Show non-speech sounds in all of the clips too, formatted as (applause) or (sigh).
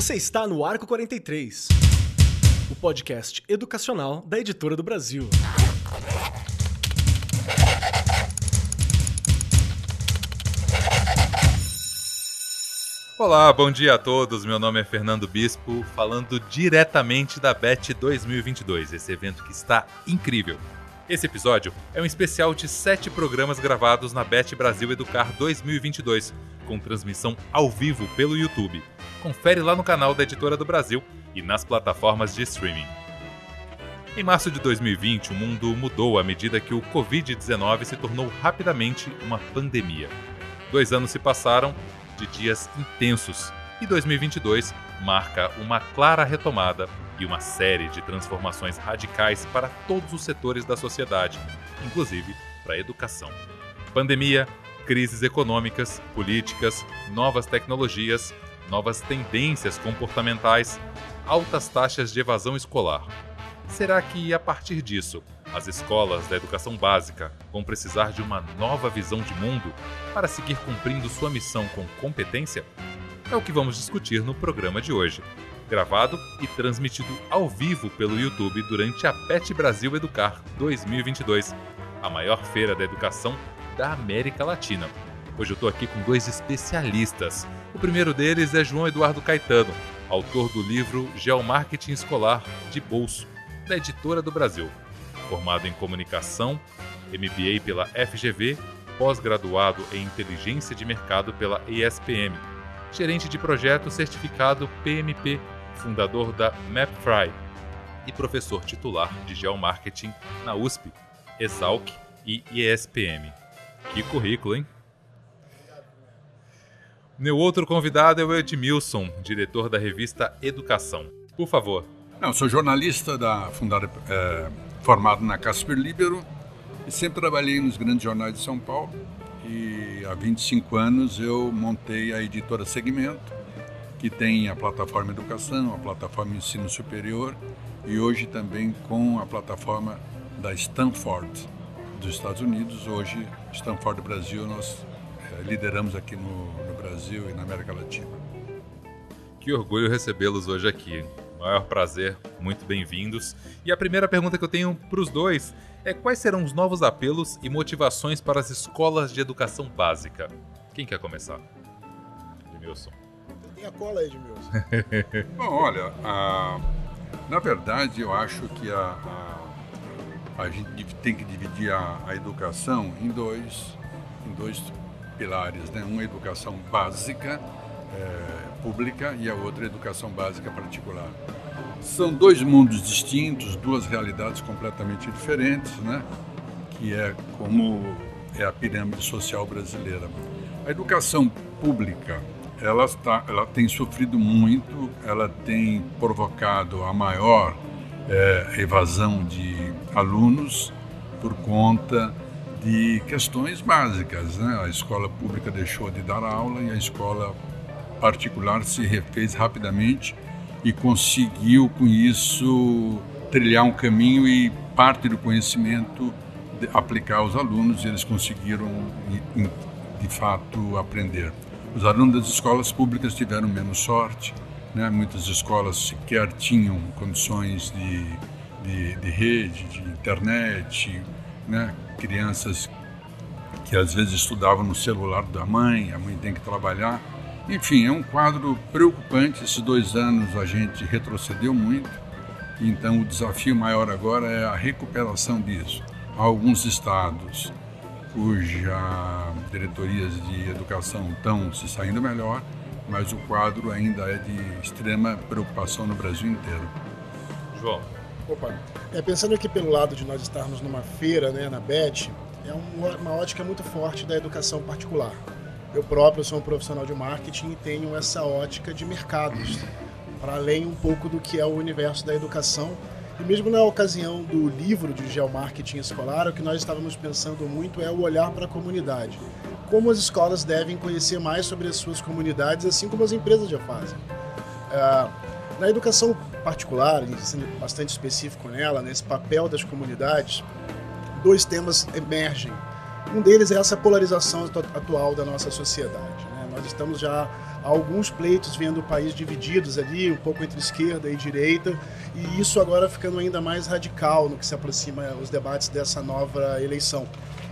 Você está no Arco 43, o podcast educacional da Editora do Brasil. Olá, bom dia a todos. Meu nome é Fernando Bispo, falando diretamente da BET 2022, esse evento que está incrível. Esse episódio é um especial de sete programas gravados na BET Brasil Educar 2022, com transmissão ao vivo pelo YouTube. Confere lá no canal da Editora do Brasil e nas plataformas de streaming. Em março de 2020, o mundo mudou à medida que o Covid-19 se tornou rapidamente uma pandemia. Dois anos se passaram de dias intensos e 2022 marca uma clara retomada e uma série de transformações radicais para todos os setores da sociedade, inclusive para a educação. Pandemia, crises econômicas, políticas, novas tecnologias, novas tendências comportamentais, altas taxas de evasão escolar. Será que, a partir disso, as escolas da educação básica vão precisar de uma nova visão de mundo para seguir cumprindo sua missão com competência? É o que vamos discutir no programa de hoje gravado e transmitido ao vivo pelo YouTube durante a PET Brasil Educar 2022, a maior feira da educação da América Latina. Hoje eu estou aqui com dois especialistas. O primeiro deles é João Eduardo Caetano, autor do livro Geomarketing Escolar de Bolso, da Editora do Brasil. Formado em comunicação, MBA pela FGV, pós-graduado em inteligência de mercado pela ESPM, gerente de projeto certificado PMP fundador da MapFry e professor titular de Geomarketing na USP, Exalc e IESPM. Que currículo, hein? Meu outro convidado é o Edmilson, diretor da revista Educação. Por favor. Não, sou jornalista da fundada, é, formado na Casper Libero e sempre trabalhei nos grandes jornais de São Paulo. E há 25 anos eu montei a editora Segmento, que tem a plataforma Educação, a plataforma Ensino Superior e hoje também com a plataforma da Stanford dos Estados Unidos. Hoje, Stanford Brasil, nós lideramos aqui no, no, Brasil e na América Latina. Que orgulho recebê-los hoje aqui. Maior prazer, muito bem-vindos. E a primeira pergunta que eu tenho para os dois é quais serão os novos apelos e motivações para as escolas de educação básica? Quem quer começar? Edmilson. Tem a cola, Edmilson. (laughs) Bom, olha, a, na verdade eu acho que a, a, a gente tem que dividir a, a, educação em dois, em dois pilares, né? Uma educação básica, é, pública, e a outra educação básica particular. São dois mundos distintos, duas realidades completamente diferentes, né? Que é como é a pirâmide social brasileira. A educação pública ela, está, ela tem sofrido muito, ela tem provocado a maior é, evasão de alunos por conta de questões básicas. Né? A escola pública deixou de dar aula e a escola particular se refez rapidamente e conseguiu com isso trilhar um caminho e parte do conhecimento aplicar aos alunos e eles conseguiram de fato aprender. Os alunos das escolas públicas tiveram menos sorte, né? muitas escolas sequer tinham condições de, de, de rede, de internet, né? Crianças que às vezes estudavam no celular da mãe, a mãe tem que trabalhar. Enfim, é um quadro preocupante. Esses dois anos a gente retrocedeu muito, então o desafio maior agora é a recuperação disso. Há alguns estados cuja diretorias de educação estão se saindo melhor, mas o quadro ainda é de extrema preocupação no Brasil inteiro. João. Opa, é, pensando aqui pelo lado de nós estarmos numa feira, né, na BET, é uma, ótica muito forte da educação particular. Eu próprio sou um profissional de marketing e tenho essa ótica de mercados, para além um pouco do que é o universo da educação e mesmo na ocasião do livro de geomarketing escolar, o que nós estávamos pensando muito é o olhar para a comunidade. Como as escolas devem conhecer mais sobre as suas comunidades, assim como as empresas já fazem. Uh, na educação particular, sendo bastante específico nela, nesse papel das comunidades, dois temas emergem. Um deles é essa polarização atual da nossa sociedade. Né? Nós estamos já há alguns pleitos vendo o país divididos ali, um pouco entre esquerda e direita, e isso agora ficando ainda mais radical no que se aproxima os debates dessa nova eleição.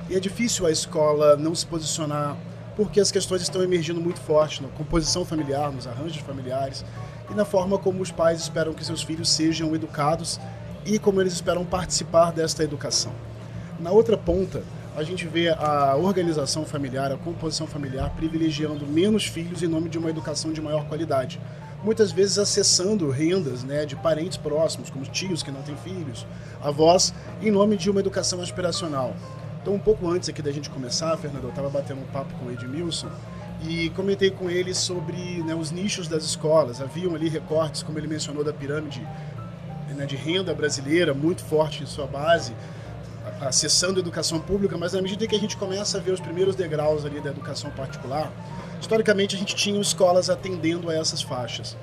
E é difícil a escola não se posicionar porque as questões estão emergindo muito forte na composição familiar, nos arranjos familiares e na forma como os pais esperam que seus filhos sejam educados e como eles esperam participar desta educação. Na outra ponta, a gente vê a organização familiar, a composição familiar privilegiando menos filhos em nome de uma educação de maior qualidade. Muitas vezes acessando rendas né, de parentes próximos, como tios que não têm filhos, avós, em nome de uma educação aspiracional. Então, um pouco antes aqui da gente começar, Fernando, eu estava batendo um papo com o Edmilson e comentei com ele sobre né, os nichos das escolas. Haviam ali recortes, como ele mencionou, da pirâmide né, de renda brasileira, muito forte em sua base, acessando a educação pública, mas na medida que a gente começa a ver os primeiros degraus ali da educação particular, historicamente a gente tinha escolas atendendo a essas faixas.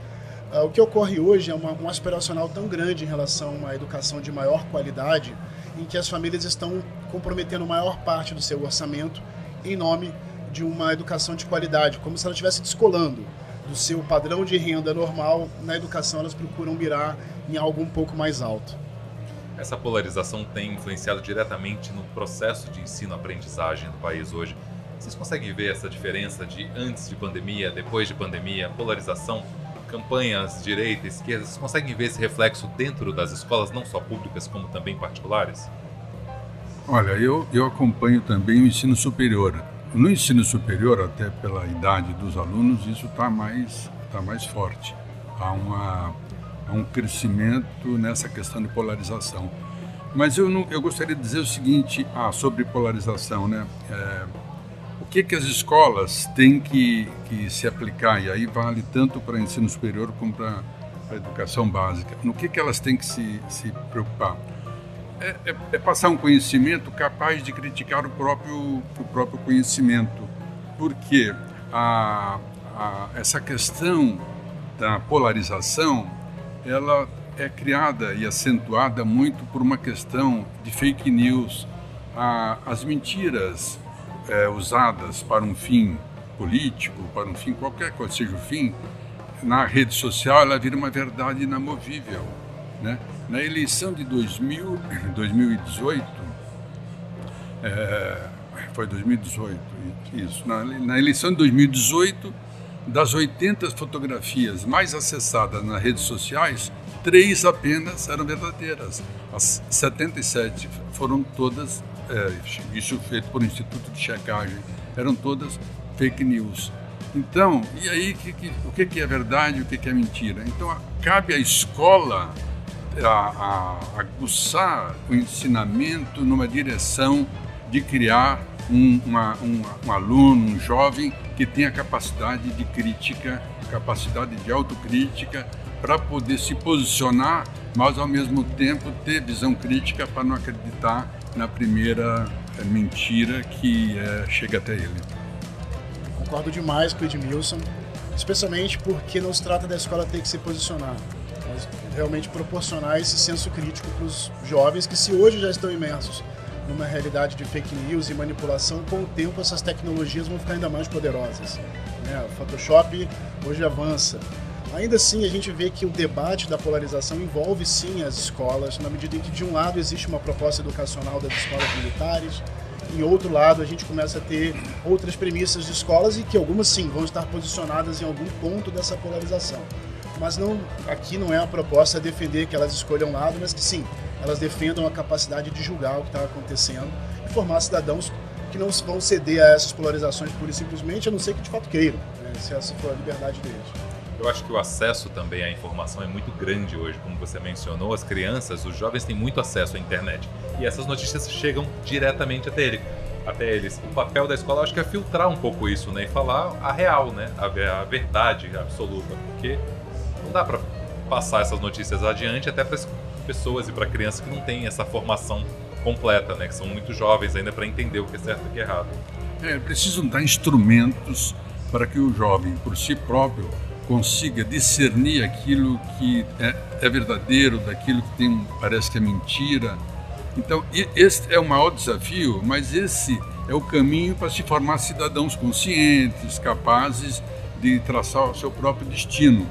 Uh, o que ocorre hoje é uma, um aspiracional tão grande em relação a uma educação de maior qualidade, em que as famílias estão comprometendo maior parte do seu orçamento em nome de uma educação de qualidade, como se ela estivesse descolando do seu padrão de renda normal, na educação elas procuram mirar em algo um pouco mais alto. Essa polarização tem influenciado diretamente no processo de ensino-aprendizagem do país hoje. Vocês conseguem ver essa diferença de antes de pandemia, depois de pandemia, polarização, campanhas direita, esquerda? Vocês conseguem ver esse reflexo dentro das escolas, não só públicas, como também particulares? Olha, eu, eu acompanho também o ensino superior. No ensino superior, até pela idade dos alunos, isso está mais, tá mais forte. Há, uma, há um crescimento nessa questão de polarização. Mas eu, não, eu gostaria de dizer o seguinte ah, sobre polarização, né? É, o que, que as escolas têm que, que se aplicar, e aí vale tanto para ensino superior como para a educação básica, no que, que elas têm que se, se preocupar? É, é, é, passar um conhecimento capaz de criticar o próprio, o próprio conhecimento. Porque a, a, essa questão da polarização, ela é criada e acentuada muito por uma questão de fake news. A, as mentiras é, usadas para um fim político, para um fim qualquer que seja o fim, na rede social ela vira uma verdade inamovível, né? Na eleição de 2000, 2018, (coughs) é, foi 2018, isso. Na, na, eleição de 2018, das 80 fotografias mais acessadas nas redes sociais, três apenas eram verdadeiras. As 77 foram todas, é, isso feito por um instituto de checagem, eram todas fake news. Então, e aí que, que, o que, que é verdade e o que, que é mentira? Então, cabe à escola a, a aguçar o ensinamento numa direção de criar um, uma, um, um aluno, um jovem que tenha capacidade de crítica, capacidade de autocrítica para poder se posicionar, mas ao mesmo tempo ter visão crítica para não acreditar na primeira eh, mentira que é, chega até ele. Concordo demais com o Edmilson, especialmente porque não se trata da escola ter que se posicionar mas realmente proporcionar esse senso crítico para os jovens que se hoje já estão imersos numa realidade de fake news e manipulação, com o tempo essas tecnologias vão ficar ainda mais poderosas. Né? O Photoshop hoje avança. Ainda assim, a gente vê que o debate da polarização envolve sim as escolas, na medida em que, de um lado, existe uma proposta educacional das escolas militares, em outro lado, a gente começa a ter outras premissas de escolas e que algumas sim vão estar posicionadas em algum ponto dessa polarização mas não aqui não é a proposta defender que elas escolham lado, mas que sim, elas defendam a capacidade de julgar o que está acontecendo e formar cidadãos que não vão ceder a essas polarizações pura e simplesmente, a não ser que de fato queiram, né, se essa for a liberdade deles. Eu acho que o acesso também à informação é muito grande hoje, como você mencionou, as crianças, os jovens têm muito acesso à internet e essas notícias chegam diretamente até ele até eles. O papel da escola, acho que é filtrar um pouco isso, né? E falar a real, né? A, a verdade absoluta. Porque dá para passar essas notícias adiante até para as pessoas e para crianças que não têm essa formação completa, né? Que são muito jovens ainda para entender o que é certo e o que é errado. É, precisam dar instrumentos para que o jovem, por si próprio, consiga discernir aquilo que é, é verdadeiro daquilo que tem, parece que é mentira. Então, esse é o maior desafio, mas esse é o caminho para se formar cidadãos conscientes, capazes de traçar o seu próprio destino.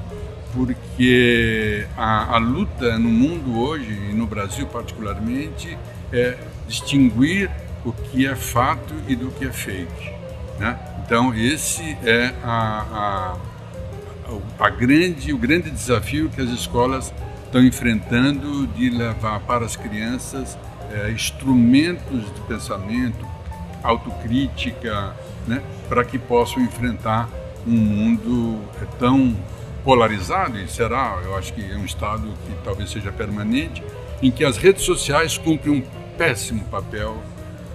Porque a, a luta no mundo hoje, e no Brasil particularmente, é distinguir o que é fato e do que é fake. Né? Então, esse é a, a, a grande, o grande desafio que as escolas estão enfrentando de levar para as crianças é, instrumentos de pensamento, autocrítica, né, para que possam enfrentar um mundo é, tão polarizado, e será, eu acho que é um estado que talvez seja permanente, em que as redes sociais cumprem um péssimo papel,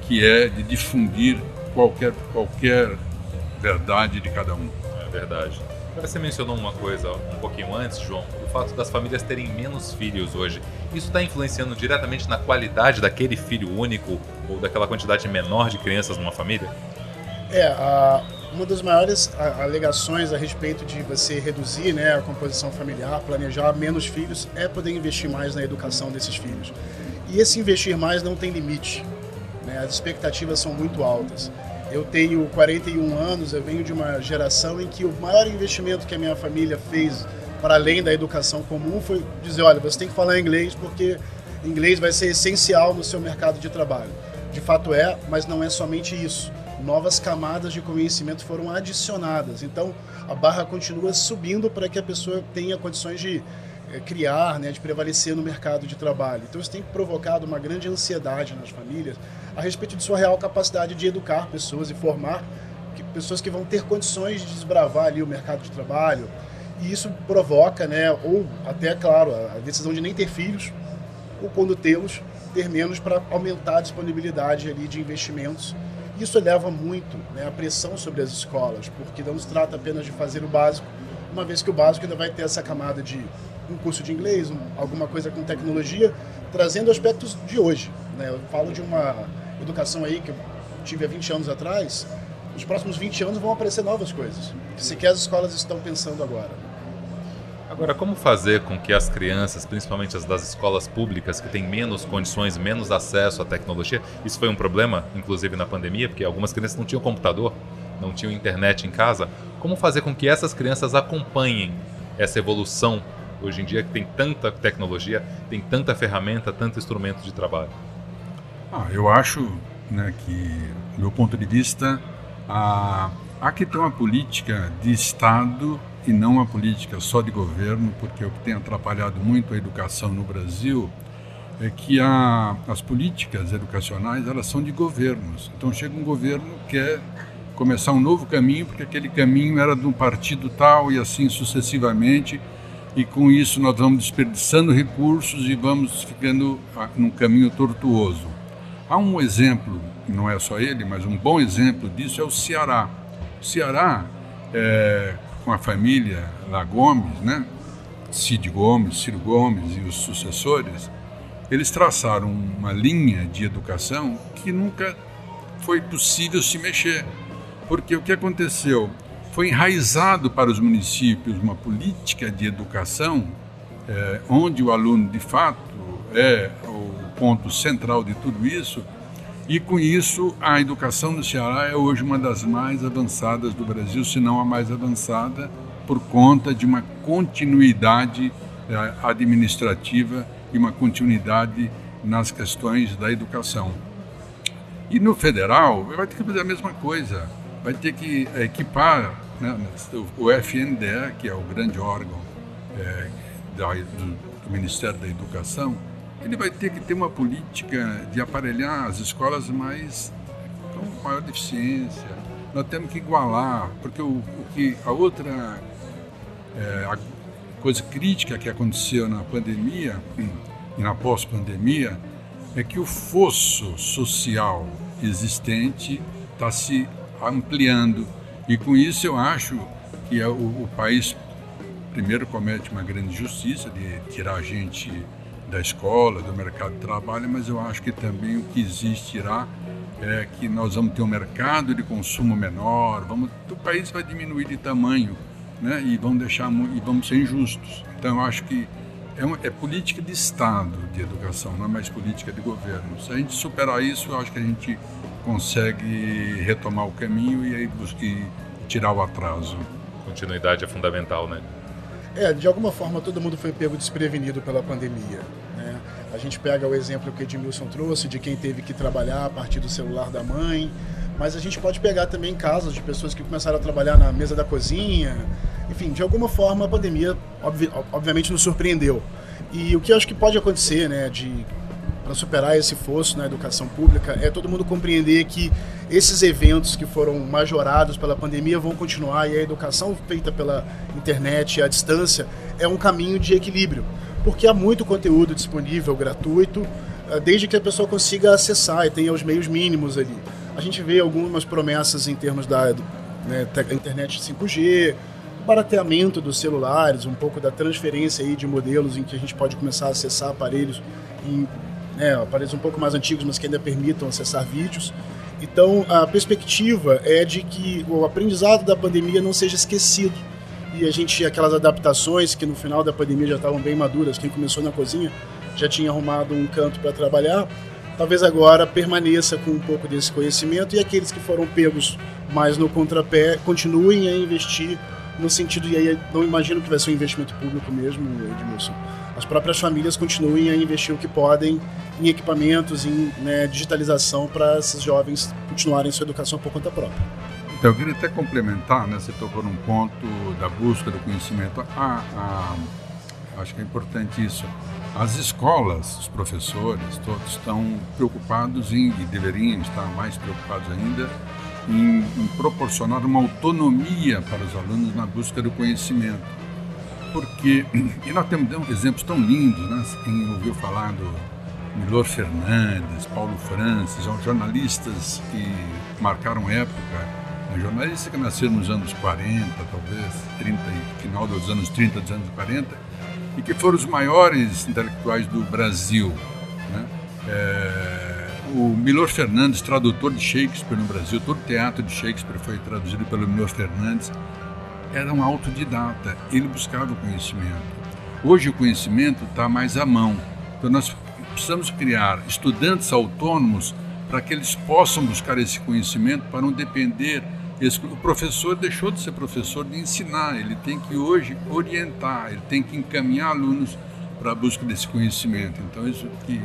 que é de difundir qualquer, qualquer verdade de cada um. É verdade. Você mencionou uma coisa um pouquinho antes, João, o fato das famílias terem menos filhos hoje. Isso está influenciando diretamente na qualidade daquele filho único ou daquela quantidade menor de crianças numa família? É, a, uma das maiores alegações a respeito de você reduzir né, a composição familiar, planejar menos filhos, é poder investir mais na educação desses filhos. E esse investir mais não tem limite. Né? As expectativas são muito altas. Eu tenho 41 anos, eu venho de uma geração em que o maior investimento que a minha família fez para além da educação comum foi dizer, olha, você tem que falar inglês porque inglês vai ser essencial no seu mercado de trabalho. De fato é, mas não é somente isso. Novas camadas de conhecimento foram adicionadas. Então, a barra continua subindo para que a pessoa tenha condições de é, criar, né, de prevalecer no mercado de trabalho. Então isso tem provocado uma grande ansiedade nas famílias a respeito de sua real capacidade de educar pessoas e formar que, pessoas que vão ter condições de desbravar ali o mercado de trabalho. E isso provoca, né, ou até, claro, a decisão de nem ter filhos, ou quando tê-los, ter menos para aumentar a disponibilidade ali de investimentos. Isso eleva muito né, a pressão sobre as escolas, porque não se trata apenas de fazer o básico, uma vez que o básico ainda vai ter essa camada de um curso de inglês, um, alguma coisa com tecnologia, trazendo aspectos de hoje. Né? Eu falo de uma educação aí que eu tive há 20 anos atrás, nos próximos 20 anos vão aparecer novas coisas, que sequer as escolas estão pensando agora. Agora, como fazer com que as crianças, principalmente as das escolas públicas, que têm menos condições, menos acesso à tecnologia, isso foi um problema, inclusive na pandemia, porque algumas crianças não tinham computador, não tinham internet em casa, como fazer com que essas crianças acompanhem essa evolução hoje em dia que tem tanta tecnologia, tem tanta ferramenta, tanto instrumento de trabalho? Ah, eu acho né, que, do meu ponto de vista, há, há que ter uma política de Estado e não uma política só de governo, porque o que tem atrapalhado muito a educação no Brasil é que a, as políticas educacionais elas são de governos. Então chega um governo que quer começar um novo caminho, porque aquele caminho era de um partido tal e assim sucessivamente e com isso nós vamos desperdiçando recursos e vamos ficando ah, num caminho tortuoso. Há um exemplo, não é só ele, mas um bom exemplo disso é o Ceará. O Ceará, é, com a família lá Gomes, né? Cid Gomes, Ciro Gomes e os sucessores, eles traçaram uma linha de educação que nunca foi possível se mexer. Porque o que aconteceu? foi enraizado para os municípios uma política de educação é, onde o aluno de fato é o ponto central de tudo isso e com isso a educação no Ceará é hoje uma das mais avançadas do Brasil, se não a mais avançada, por conta de uma continuidade é, administrativa e uma continuidade nas questões da educação. E no federal vai ter que fazer a mesma coisa vai ter que equipar né, o FNDE, que é o grande órgão é, do, do, Ministério da Educação, ele vai ter que ter uma política de aparelhar as escolas mais com maior deficiência. Nós temos que igualar, porque o, o que a outra é, a coisa crítica que aconteceu na pandemia e na pós-pandemia é que o fosso social existente está se ampliando. E com isso eu acho que é o, o país primeiro comete uma grande justiça de tirar a gente da escola, do mercado de trabalho, mas eu acho que também o que existirá é que nós vamos ter um mercado de consumo menor, vamos, o país vai diminuir de tamanho, né? E vamos deixar e vamos ser injustos. Então eu acho que é, uma, é política de Estado de educação, não é mais política de governo. Se a gente superar isso, eu acho que a gente consegue retomar o caminho e aí buscar tirar o atraso. Continuidade é fundamental, né? É, de alguma forma todo mundo foi pego desprevenido pela pandemia. Né? A gente pega o exemplo que o Edmilson trouxe de quem teve que trabalhar a partir do celular da mãe, mas a gente pode pegar também casos de pessoas que começaram a trabalhar na mesa da cozinha. Enfim, de alguma forma a pandemia obvi obviamente nos surpreendeu. E o que eu acho que pode acontecer, né, de para superar esse fosso na educação pública é todo mundo compreender que esses eventos que foram majorados pela pandemia vão continuar e a educação feita pela internet à distância é um caminho de equilíbrio, porque há muito conteúdo disponível gratuito, eh, desde que a pessoa consiga acessar e tenha os meios mínimos ali. A gente vê algumas promessas em termos da né, internet 5G, barateamento dos celulares, um pouco da transferência aí de modelos em que a gente pode começar a acessar aparelhos em né, aparelhos um pouco mais antigos, mas que ainda permitam acessar vídeos. Então, a perspectiva é de que o aprendizado da pandemia não seja esquecido e a gente aquelas adaptações que no final da pandemia já estavam bem maduras, quem começou na cozinha já tinha arrumado um canto para trabalhar, talvez agora permaneça com um pouco desse conhecimento e aqueles que foram pegos mais no contrapé continuem a investir no sentido, e aí não imagino que vai ser um investimento público mesmo, Edmilson, as próprias famílias continuem a investir o que podem em equipamentos, em né, digitalização para esses jovens continuarem sua educação por conta própria. Então, eu queria até complementar, né, você tocou num ponto da busca do conhecimento. Ah, ah, acho que é importante isso. As escolas, os professores, todos estão preocupados em, e deveriam estar mais preocupados ainda, em, em proporcionar uma autonomia para os alunos na busca do conhecimento. Porque, (clears throat) e nós temos exemplos tão lindos, né? Quem ouviu falar do Milor Fernandes, Paulo Francis, jornalistas que marcaram época, jornalistas que nasceram nos anos 40, talvez, 30, final dos anos 30, dos anos 40, e que foram os maiores intelectuais do Brasil. Né? É, o Milor Fernandes, tradutor de Shakespeare no Brasil, todo o teatro de Shakespeare foi traduzido pelo Milor Fernandes, era um autodidata, ele buscava o conhecimento. Hoje o conhecimento está mais à mão, então nós precisamos criar estudantes autônomos para que eles possam buscar esse conhecimento para não depender. O professor deixou de ser professor de ensinar, ele tem que hoje orientar, ele tem que encaminhar alunos para a busca desse conhecimento. Então, isso que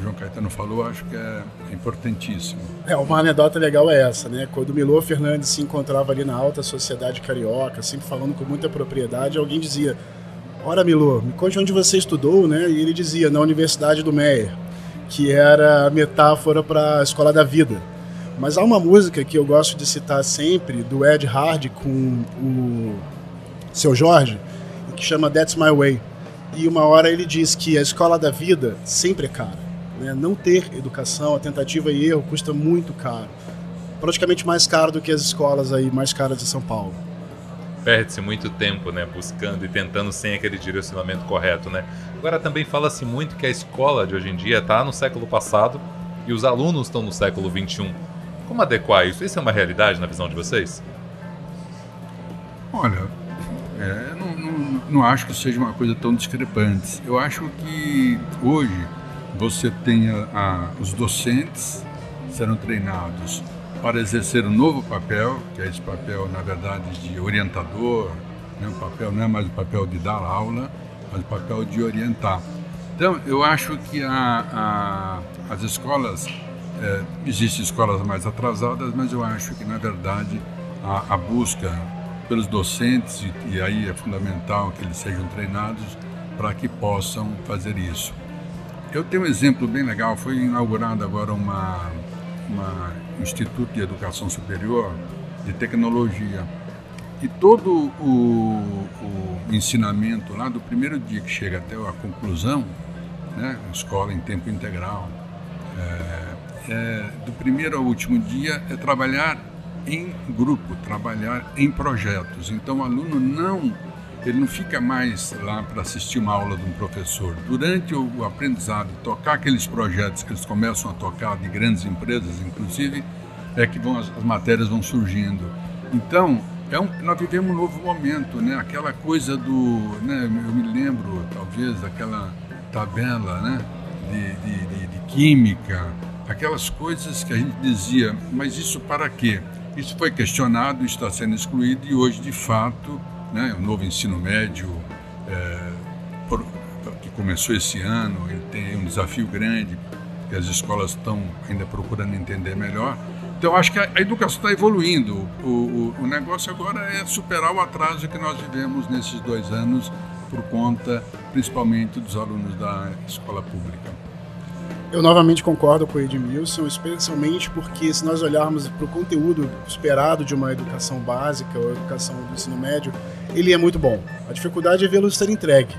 João Caetano falou, acho que é importantíssimo. É, uma anedota legal é essa, né? Quando o Milô Fernandes se encontrava ali na alta sociedade carioca, sempre falando com muita propriedade, alguém dizia: Ora, Milô, me conte onde você estudou, né? E ele dizia: na Universidade do Meyer, que era a metáfora para a escola da vida. Mas há uma música que eu gosto de citar sempre, do Ed Hard com o seu Jorge, que chama That's My Way. E uma hora ele diz que a escola da vida sempre é cara. Né? Não ter educação, a tentativa e erro custa muito caro. Praticamente mais caro do que as escolas aí mais caras de São Paulo. Perde-se muito tempo, né, buscando e tentando sem aquele direcionamento correto, né? Agora também fala-se muito que a escola de hoje em dia está no século passado e os alunos estão no século 21. Como adequar isso? Isso é uma realidade na visão de vocês? Olha, é, não, não, não acho que seja uma coisa tão discrepante. Eu acho que hoje você tenha a, os docentes serão treinados para exercer um novo papel, que é esse papel, na verdade, de orientador, né? o papel não é mais o papel de dar aula, mas o papel de orientar. Então, eu acho que a, a, as escolas, é, existem escolas mais atrasadas, mas eu acho que, na verdade, a, a busca pelos docentes, e, e aí é fundamental que eles sejam treinados para que possam fazer isso. Eu tenho um exemplo bem legal. Foi inaugurado agora uma, uma instituto de educação superior de tecnologia e todo o, o, ensinamento lá do primeiro dia que chega até a conclusão, né, escola em tempo integral, é, é, do primeiro ao último dia é trabalhar em grupo, trabalhar em projetos. Então o aluno não ele não fica mais lá para assistir uma aula de um professor. Durante o aprendizado, tocar aqueles projetos que eles começam a tocar de grandes empresas, inclusive, é que vão, as, as matérias vão surgindo. Então, é um, nós vivemos um novo momento, né? Aquela coisa do, né? Eu me lembro, talvez, daquela tabela, né? De, de, de, de química, aquelas coisas que a gente dizia, mas isso para quê? Isso foi questionado, está sendo excluído e hoje, de fato, né, o novo ensino médio, é, por, que começou esse ano, ele tem um desafio grande, que as escolas estão ainda procurando entender melhor. Então, acho que a, educação está evoluindo. O, o, o negócio agora é superar o atraso que nós vivemos nesses dois anos, por conta principalmente dos alunos da escola pública. Eu novamente concordo com o Edmilson, especialmente porque se nós olharmos para o conteúdo esperado de uma educação básica ou educação do ensino médio, ele é muito bom. A dificuldade é vê-lo ser entregue.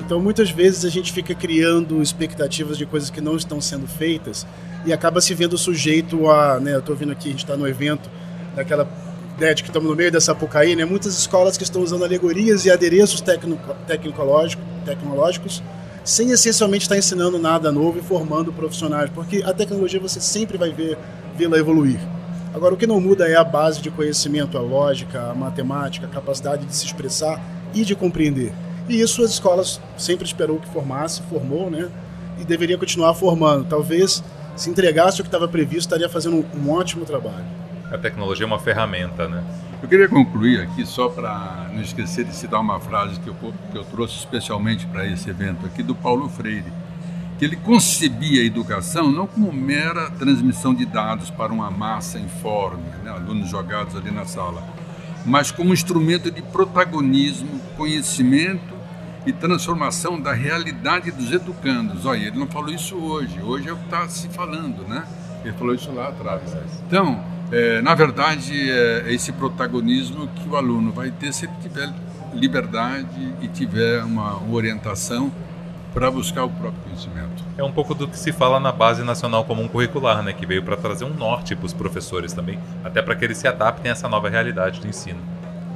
Então, muitas vezes a gente fica criando expectativas de coisas que não estão sendo feitas e acaba se vendo sujeito a, né, eu estou vendo aqui, a gente está no evento daquela ideia de que estamos no meio dessa Sapucaí, né, muitas escolas que estão usando alegorias e adereços tecnológicos sem essencialmente estar ensinando nada novo e formando profissionais, porque a tecnologia você sempre vai ver vê-la evoluir. Agora, o que não muda é a base de conhecimento, a lógica, a matemática, a capacidade de se expressar e de compreender. E isso as escolas sempre esperou que formasse, formou, né? E deveria continuar formando. Talvez, se entregasse o que estava previsto, estaria fazendo um, ótimo trabalho. A tecnologia é uma ferramenta, né? Eu queria concluir aqui, só para não esquecer de citar uma frase que eu, que eu trouxe especialmente para esse evento aqui, do Paulo Freire, que ele concebia a educação não como mera transmissão de dados para uma massa informe, né, alunos jogados ali na sala, mas como instrumento de protagonismo, conhecimento e transformação da realidade dos educandos. Olha, ele não falou isso hoje, hoje é o que está se falando, né? Ele falou isso lá atrás. Então, é, na verdade, é esse protagonismo que o aluno vai ter se ele tiver liberdade e tiver uma orientação para buscar o próprio conhecimento. É um pouco do que se fala na Base Nacional Comum Curricular, né, que veio para trazer um norte para os professores também, até para que eles se adaptem a essa nova realidade do ensino.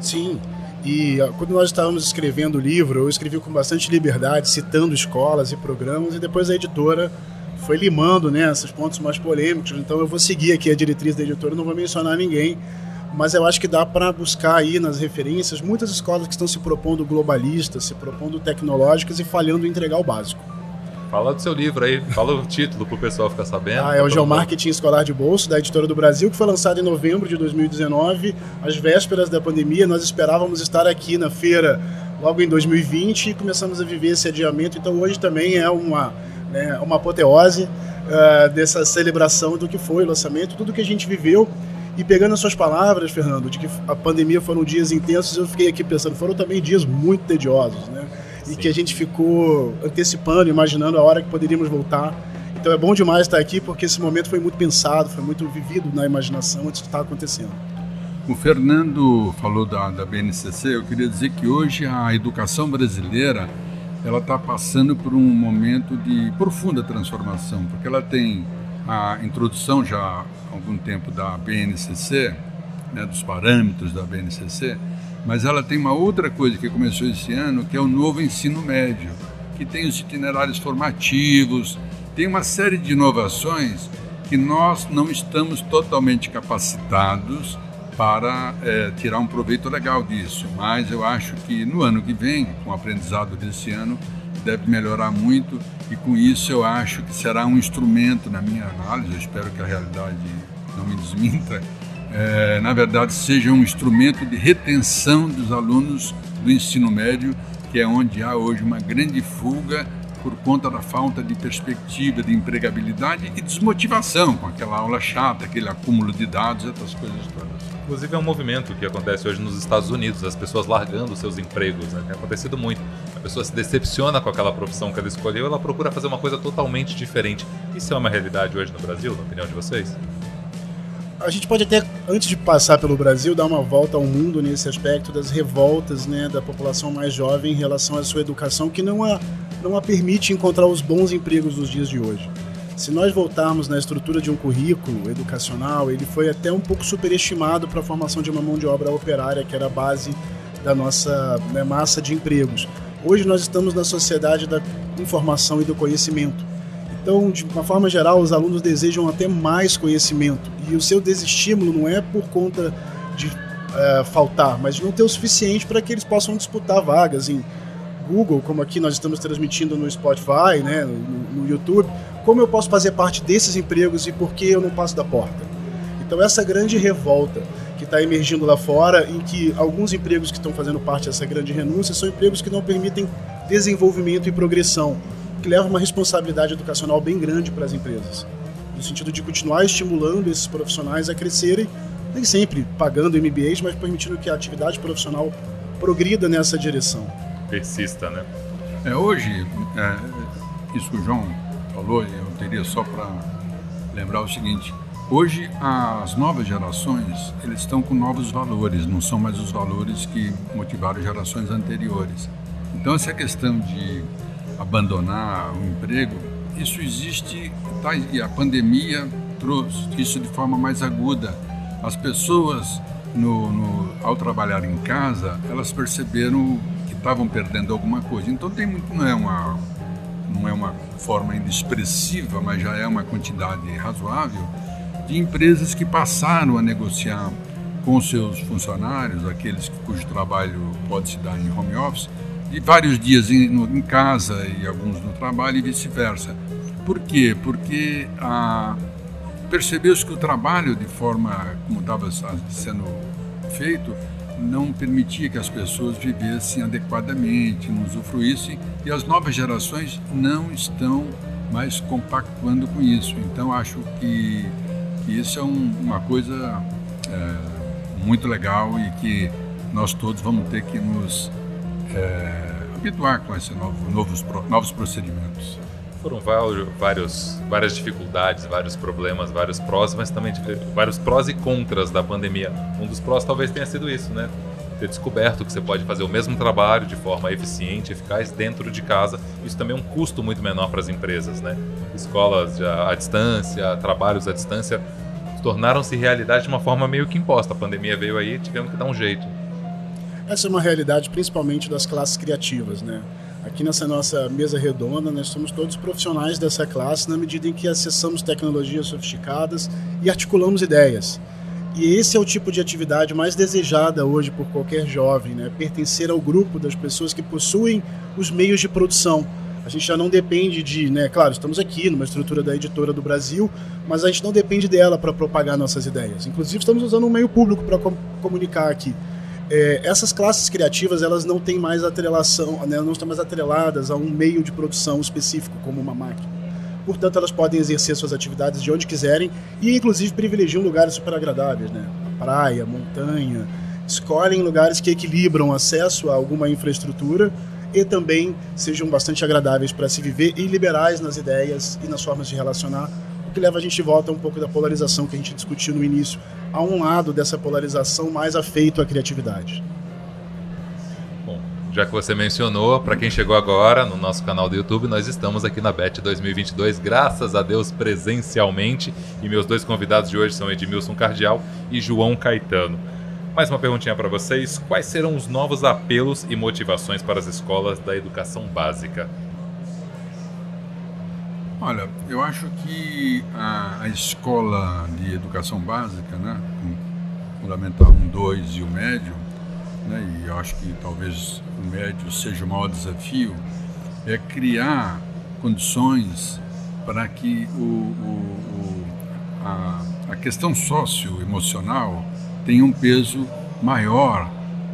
Sim, e quando nós estávamos escrevendo o livro, eu escrevi com bastante liberdade, citando escolas e programas, e depois a editora foi limando né, esses pontos mais polêmicos. Então eu vou seguir aqui a diretriz da editora, não vou mencionar ninguém, mas eu acho que dá para buscar aí nas referências muitas escolas que estão se propondo globalistas, se propondo tecnológicas e falhando em entregar o básico. Fala do seu livro aí, fala o título para o pessoal ficar sabendo. Ah, é o Geomarketing Escolar de Bolso, da Editora do Brasil, que foi lançado em novembro de 2019, às vésperas da pandemia. Nós esperávamos estar aqui na feira logo em 2020 e começamos a viver esse adiamento. Então hoje também é uma né, uma apoteose uh, dessa celebração do que foi o lançamento, tudo que a gente viveu. E pegando as suas palavras, Fernando, de que a pandemia foram dias intensos, eu fiquei aqui pensando, foram também dias muito tediosos, né? E que a gente ficou antecipando, imaginando a hora que poderíamos voltar. Então é bom demais estar aqui porque esse momento foi muito pensado, foi muito vivido na imaginação antes de estar acontecendo. O Fernando falou da, da BNCC, eu queria dizer que hoje a educação brasileira ela está passando por um momento de profunda transformação, porque ela tem a introdução já algum tempo da BNCC, né, dos parâmetros da BNCC, mas ela tem uma outra coisa que começou esse ano, que é o novo ensino médio, que tem os itinerários formativos, tem uma série de inovações que nós não estamos totalmente capacitados para é, tirar um proveito legal disso. Mas eu acho que no ano que vem, com o aprendizado desse ano, deve melhorar muito e com isso eu acho que será um instrumento, na minha análise, eu espero que a realidade não me desminta, é, na verdade seja um instrumento de retenção dos alunos do ensino médio, que é onde há hoje uma grande fuga por conta da falta de perspectiva de empregabilidade e desmotivação com aquela aula chata, aquele acúmulo de dados, essas coisas todas. Inclusive é um movimento que acontece hoje nos Estados Unidos, as pessoas largando seus empregos, né? tem acontecido muito. A pessoa se decepciona com aquela profissão que ela escolheu, ela procura fazer uma coisa totalmente diferente. Isso é uma realidade hoje no Brasil, na opinião de vocês? A gente pode até, antes de passar pelo Brasil, dar uma volta ao mundo nesse aspecto das revoltas né, da população mais jovem em relação à sua educação, que não a, não a permite encontrar os bons empregos dos dias de hoje. Se nós voltarmos na estrutura de um currículo educacional, ele foi até um pouco superestimado para a formação de uma mão de obra operária, que era a base da nossa né, massa de empregos. Hoje nós estamos na sociedade da informação e do conhecimento. Então, de uma forma geral, os alunos desejam até mais conhecimento. E o seu desestímulo não é por conta de é, faltar, mas de não ter o suficiente para que eles possam disputar vagas em Google, como aqui nós estamos transmitindo no Spotify, né, no, no YouTube como eu posso fazer parte desses empregos e por que eu não passo da porta? Então essa grande revolta que está emergindo lá fora, em que alguns empregos que estão fazendo parte dessa grande renúncia são empregos que não permitem desenvolvimento e progressão, que leva uma responsabilidade educacional bem grande para as empresas, no sentido de continuar estimulando esses profissionais a crescerem, nem sempre pagando MBAs, mas permitindo que a atividade profissional progrida nessa direção. Persista, né? É, hoje, é, isso que o João falou, eu teria só para lembrar o seguinte, Hoje as novas gerações eles estão com novos valores, não são mais os valores que motivaram gerações anteriores. Então essa questão de abandonar o emprego, isso existe tá, e a pandemia trouxe isso de forma mais aguda. As pessoas no, no, ao trabalhar em casa, elas perceberam que estavam perdendo alguma coisa. Então tem muito, não é uma não é uma forma ainda expressiva, mas já é uma quantidade razoável de empresas que passaram a negociar com seus funcionários, aqueles cujo trabalho pode se dar em home office, de vários dias em, no, em casa e alguns no trabalho e vice-versa. Por quê? Porque ah, percebeu-se que o trabalho, de forma como estava sendo feito, não permitia que as pessoas vivessem adequadamente, não usufruíssem, e as novas gerações não estão mais compactuando com isso. Então, acho que e isso é um, uma coisa é, muito legal e que nós todos vamos ter que nos é, habituar com esses novo, novos, novos procedimentos. Foram vários, várias dificuldades, vários problemas, vários prós, mas também vários prós e contras da pandemia. Um dos prós talvez tenha sido isso, né? Ter descoberto que você pode fazer o mesmo trabalho de forma eficiente, eficaz dentro de casa. Isso também é um custo muito menor para as empresas, né? Escolas à distância, trabalhos à distância tornaram-se realidade de uma forma meio que imposta. A pandemia veio aí, tivemos que dar um jeito. Essa é uma realidade principalmente das classes criativas, né? Aqui nessa nossa mesa redonda, nós somos todos profissionais dessa classe na medida em que acessamos tecnologias sofisticadas e articulamos ideias. E esse é o tipo de atividade mais desejada hoje por qualquer jovem, né? pertencer ao grupo das pessoas que possuem os meios de produção. A gente já não depende de, né? Claro, estamos aqui numa estrutura da editora do Brasil, mas a gente não depende dela para propagar nossas ideias. Inclusive, estamos usando um meio público para com comunicar aqui. É, essas classes criativas elas não têm mais atrelação, né? não estão mais atreladas a um meio de produção específico como uma máquina portanto elas podem exercer suas atividades de onde quiserem e inclusive privilegiam lugares super agradáveis, né? Praia, montanha, escolhem lugares que equilibram acesso a alguma infraestrutura e também sejam bastante agradáveis para se viver e liberais nas ideias e nas formas de relacionar, o que leva a gente volta um pouco da polarização que a gente discutiu no início, a um lado dessa polarização mais afeito à criatividade já que você mencionou, para quem chegou agora no nosso canal do YouTube, nós estamos aqui na BET 2022, graças a Deus presencialmente, e meus dois convidados de hoje são Edmilson Cardial e João Caetano. Mais uma perguntinha para vocês: quais serão os novos apelos e motivações para as escolas da educação básica? Olha, eu acho que a, a escola de educação básica, né, Fundamental 1, 2 e o médio, né, e eu acho que talvez o médio seja o maior desafio, é criar condições para que o, o, o, a, a questão socioemocional tenha um peso maior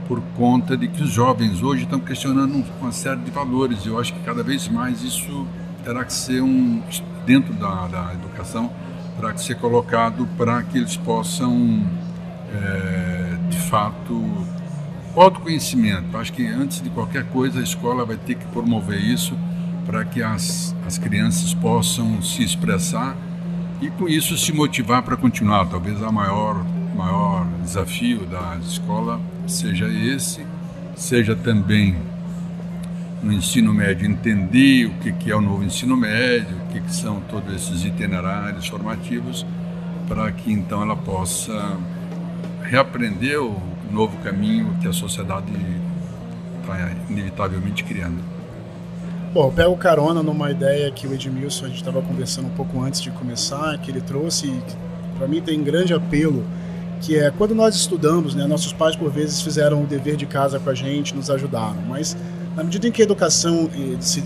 por conta de que os jovens hoje estão questionando uma série de valores. Eu acho que cada vez mais isso terá que ser um dentro da, da educação terá que ser colocado para que eles possam é, de fato o autoconhecimento. Acho que antes de qualquer coisa a escola vai ter que promover isso para que as, as crianças possam se expressar e com isso se motivar para continuar. Talvez a maior maior desafio da escola seja esse, seja também no ensino médio entender o que, que é o novo ensino médio, o que, que são todos esses itinerários formativos, para que então ela possa reaprender o novo caminho que a sociedade está inevitavelmente criando. Bom, eu pego carona numa ideia que o Edmilson, a gente estava conversando um pouco antes de começar, que ele trouxe, que para mim tem grande apelo, que é quando nós estudamos, né, nossos pais por vezes fizeram o dever de casa com a gente, nos ajudaram, mas Na medida em que a educação eh, se,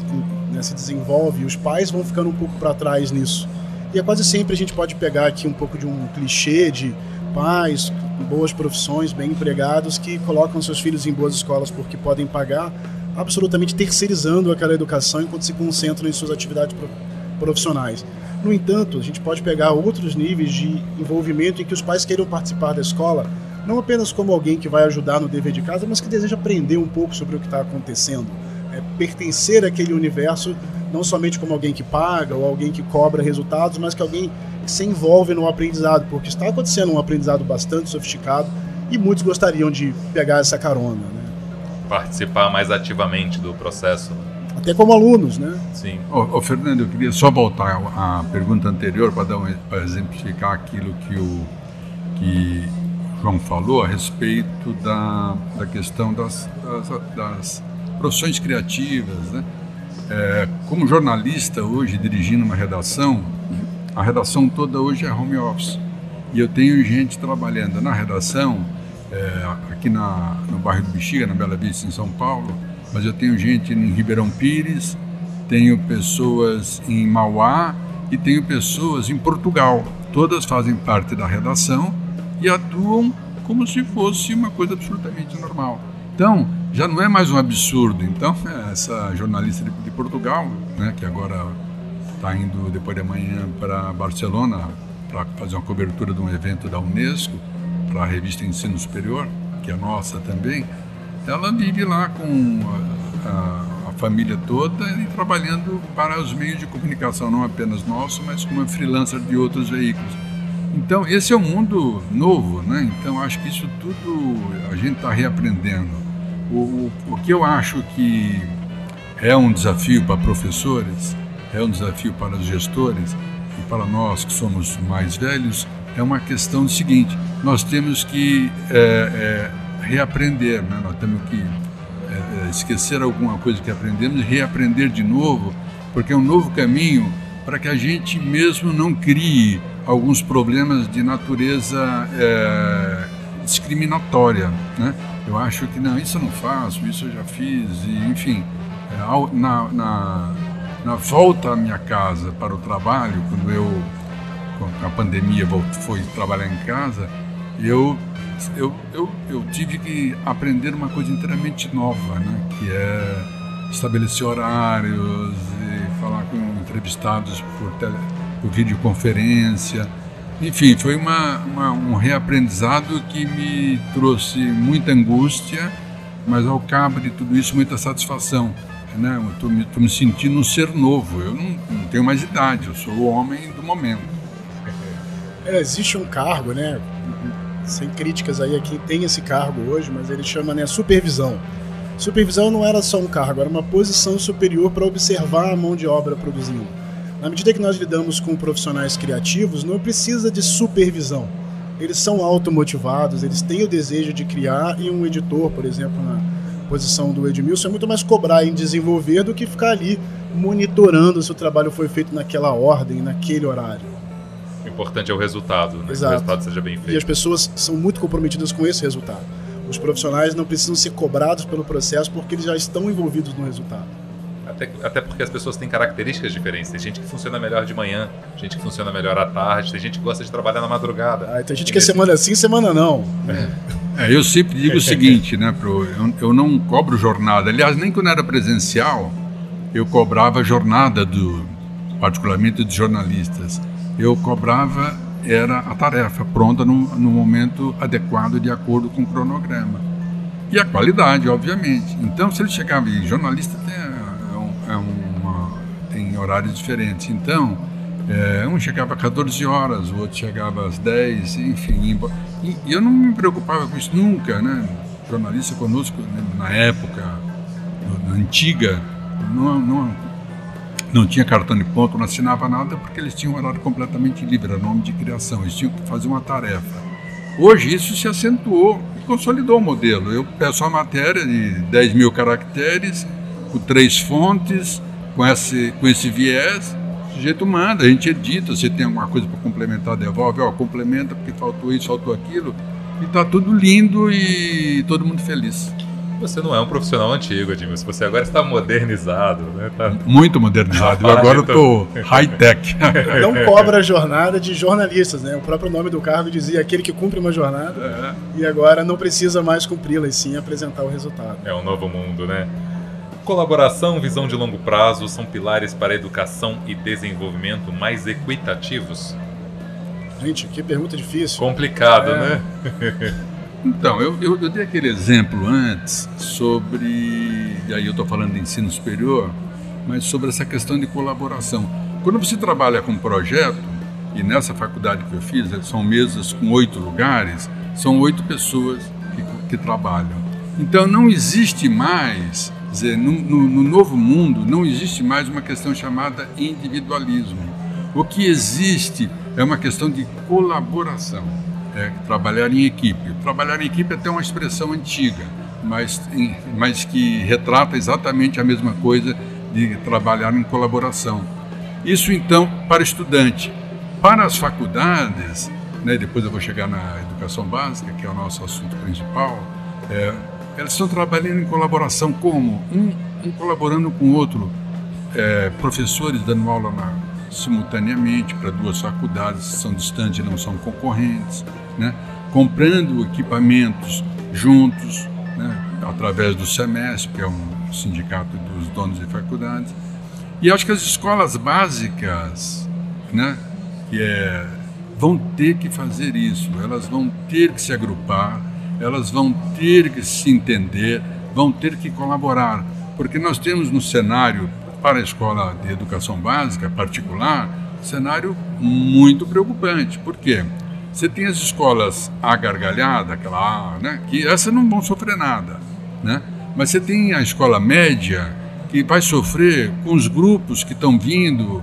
né, se desenvolve, os pais vão ficando um pouco para trás nisso. E é quase sempre a gente pode pegar aqui um pouco de um clichê de pais boas profissões, bem empregados, que colocam seus filhos em boas escolas porque podem pagar, absolutamente terceirizando aquela educação enquanto se concentram em suas atividades profissionais. No entanto, a gente pode pegar outros níveis de envolvimento em que os pais queiram participar da escola, não apenas como alguém que vai ajudar no dever de casa, mas que deseja aprender um pouco sobre o que está acontecendo. É, pertencer àquele universo, não somente como alguém que paga ou alguém que cobra resultados, mas que alguém se envolve no aprendizado, porque está acontecendo um aprendizado bastante sofisticado e muitos gostariam de pegar essa carona. Né? Participar mais ativamente do processo até como alunos, né? Sim. Ô, ô Fernando, eu queria só voltar à pergunta anterior para dar um, para exemplificar aquilo que o que João falou a respeito da, da questão das, das, das profissões criativas, né? É, como jornalista hoje dirigindo uma redação, a redação toda hoje é home office e eu tenho gente trabalhando na redação é, aqui na, no bairro do Bexiga, na Bela Vista, em São Paulo mas eu tenho gente em Ribeirão Pires, tenho pessoas em Mauá e tenho pessoas em Portugal. Todas fazem parte da redação e atuam como se fosse uma coisa absolutamente normal. Então, já não é mais um absurdo. Então, (laughs) essa jornalista de, Portugal, né, que agora está indo depois de amanhã para Barcelona para fazer uma cobertura de um evento da Unesco para a revista Ensino Superior, que é nossa também, ela vive lá com a, a, a, família toda e trabalhando para os meios de comunicação, não apenas nosso, mas como freelancer de outros veículos. Então, esse é um mundo novo, né? Então, acho que isso tudo a gente está reaprendendo. O, o, o que eu acho que é um desafio para professores, é um desafio para os gestores e para nós que somos mais velhos, é uma questão seguinte: nós temos que é, é, reaprender, né? nós temos que é, é, esquecer alguma coisa que aprendemos e reaprender de novo, porque é um novo caminho para que a gente mesmo não crie alguns problemas de natureza é, discriminatória. Né? Eu acho que não, isso eu não faço, isso eu já fiz, e, enfim, é, na, na, na volta à minha casa para o trabalho, quando eu, com a pandemia, fui trabalhar em casa, eu eu, eu, eu tive que aprender uma coisa inteiramente nova, né? que é estabelecer horários e falar com entrevistados por, tele, por videoconferência. Enfim, foi uma, uma, um reaprendizado que me trouxe muita angústia, mas ao cabo de tudo isso, muita satisfação. Né? Eu estou me, me, sentindo um ser novo. Eu não, não, tenho mais idade, eu sou o homem do momento. É, existe um cargo, né? sem críticas aí a quem tem esse cargo hoje, mas ele chama né, supervisão. Supervisão não era só um cargo, era uma posição superior para observar a mão de obra produzindo. Na medida que nós lidamos com profissionais criativos, não precisa de supervisão. Eles são automotivados, eles têm o desejo de criar, e um editor, por exemplo, na posição do Edmilson, é muito mais cobrar em desenvolver do que ficar ali monitorando se o trabalho foi feito naquela ordem, naquele horário. O importante é o resultado, né? Que o resultado seja bem feito. E as pessoas são muito comprometidas com esse resultado. Os profissionais não precisam ser cobrados pelo processo porque eles já estão envolvidos no resultado. Até, até porque as pessoas têm características diferentes. Tem gente que funciona melhor de manhã, gente que funciona melhor à tarde, tem gente que gosta de trabalhar na madrugada. Ah, tem gente que é semana sim, semana não. É, eu sempre digo o seguinte, né, pro, eu, eu não cobro jornada. Aliás, nem quando era presencial, eu cobrava jornada do, particularmente de jornalistas eu cobrava era a tarefa pronta no, no momento adequado de acordo com o cronograma. E a qualidade, obviamente. Então, se ele chegava, e jornalista tem, é, uma, tem horários diferentes. Então, é, um chegava às 14 horas, o outro chegava às 10, enfim. E, e eu não me preocupava com isso nunca, né? Jornalista conosco, né, na época na antiga, não, não, não tinha cartão de ponto, não assinava nada porque eles tinham um horário completamente livre, era nome de criação, eles tinham que fazer uma tarefa. Hoje isso se acentuou e consolidou o modelo. Eu peço uma matéria de 10 mil caracteres, com três fontes, com esse, com esse viés, o sujeito manda, a gente edita, se tem alguma coisa para complementar, devolve, ó, complementa porque faltou isso, faltou aquilo, e está tudo lindo e todo mundo feliz. Você não é um profissional antigo, Edmilson. Você agora está modernizado, né? Tá... Muito modernizado. Eu agora estou high-tech. (laughs) Não cobra a jornada de jornalistas, né? O próprio nome do cargo dizia aquele que cumpre uma jornada é. e agora não precisa mais cumpri-la, e sim apresentar o resultado. É um novo mundo, né? Colaboração, visão de longo prazo são pilares para a educação e desenvolvimento mais equitativos? Gente, que pergunta difícil. Complicado, é... né? (laughs) Então, eu, eu, eu, dei aquele exemplo antes sobre, e aí eu estou falando de ensino superior, mas sobre essa questão de colaboração. Quando você trabalha com um projeto, e nessa faculdade que eu fiz, são mesas com oito lugares, são oito pessoas que, que trabalham. Então não existe mais, dizer, no, no, no novo mundo, não existe mais uma questão chamada individualismo. O que existe é uma questão de colaboração é, trabalhar em equipe. Trabalhar em equipe é até uma expressão antiga, mas, mas que retrata exatamente a mesma coisa de trabalhar em colaboração. Isso então para estudante. Para as faculdades, né, depois eu vou chegar na educação básica, que é o nosso assunto principal, é, elas estão trabalhando em colaboração como? Um, um colaborando com o outro. É, professores dando aula na, simultaneamente para duas faculdades que são distantes e não são concorrentes, né? comprando equipamentos juntos, né? através do SEMESP, é um sindicato dos donos de faculdades. E acho que as escolas básicas né? que é, vão ter que fazer isso, elas vão ter que se agrupar, elas vão ter que se entender, vão ter que colaborar, porque nós temos no cenário para a escola de educação básica particular, cenário muito preocupante. Por quê? Você tem as escolas A gargalhada, aquela né? que essas não vão sofrer nada. Né? Mas você tem a escola média, que vai sofrer com os grupos que estão vindo,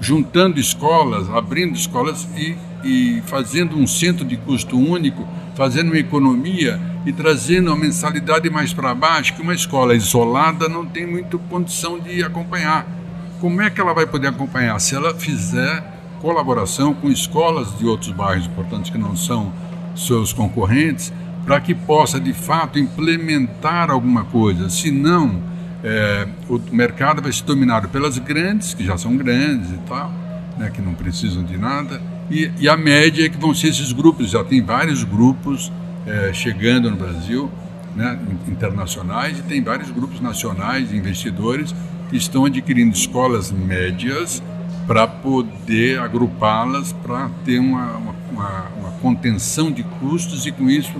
juntando escolas, abrindo escolas e, e fazendo um centro de custo único, fazendo uma economia e trazendo a mensalidade mais para baixo, que uma escola isolada não tem muita condição de acompanhar. Como é que ela vai poder acompanhar? Se ela fizer colaboração com escolas de outros bairros importantes que não são seus concorrentes, para que possa de fato implementar alguma coisa. Se não, é, o mercado vai ser dominado pelas grandes, que já são grandes e tal, né, que não precisam de nada, e, e a média é que vão ser esses grupos. Já tem vários grupos é, chegando no Brasil, né, internacionais, e tem vários grupos nacionais investidores que estão adquirindo escolas médias para poder agrupá-las para ter uma, uma, uma, contenção de custos e com isso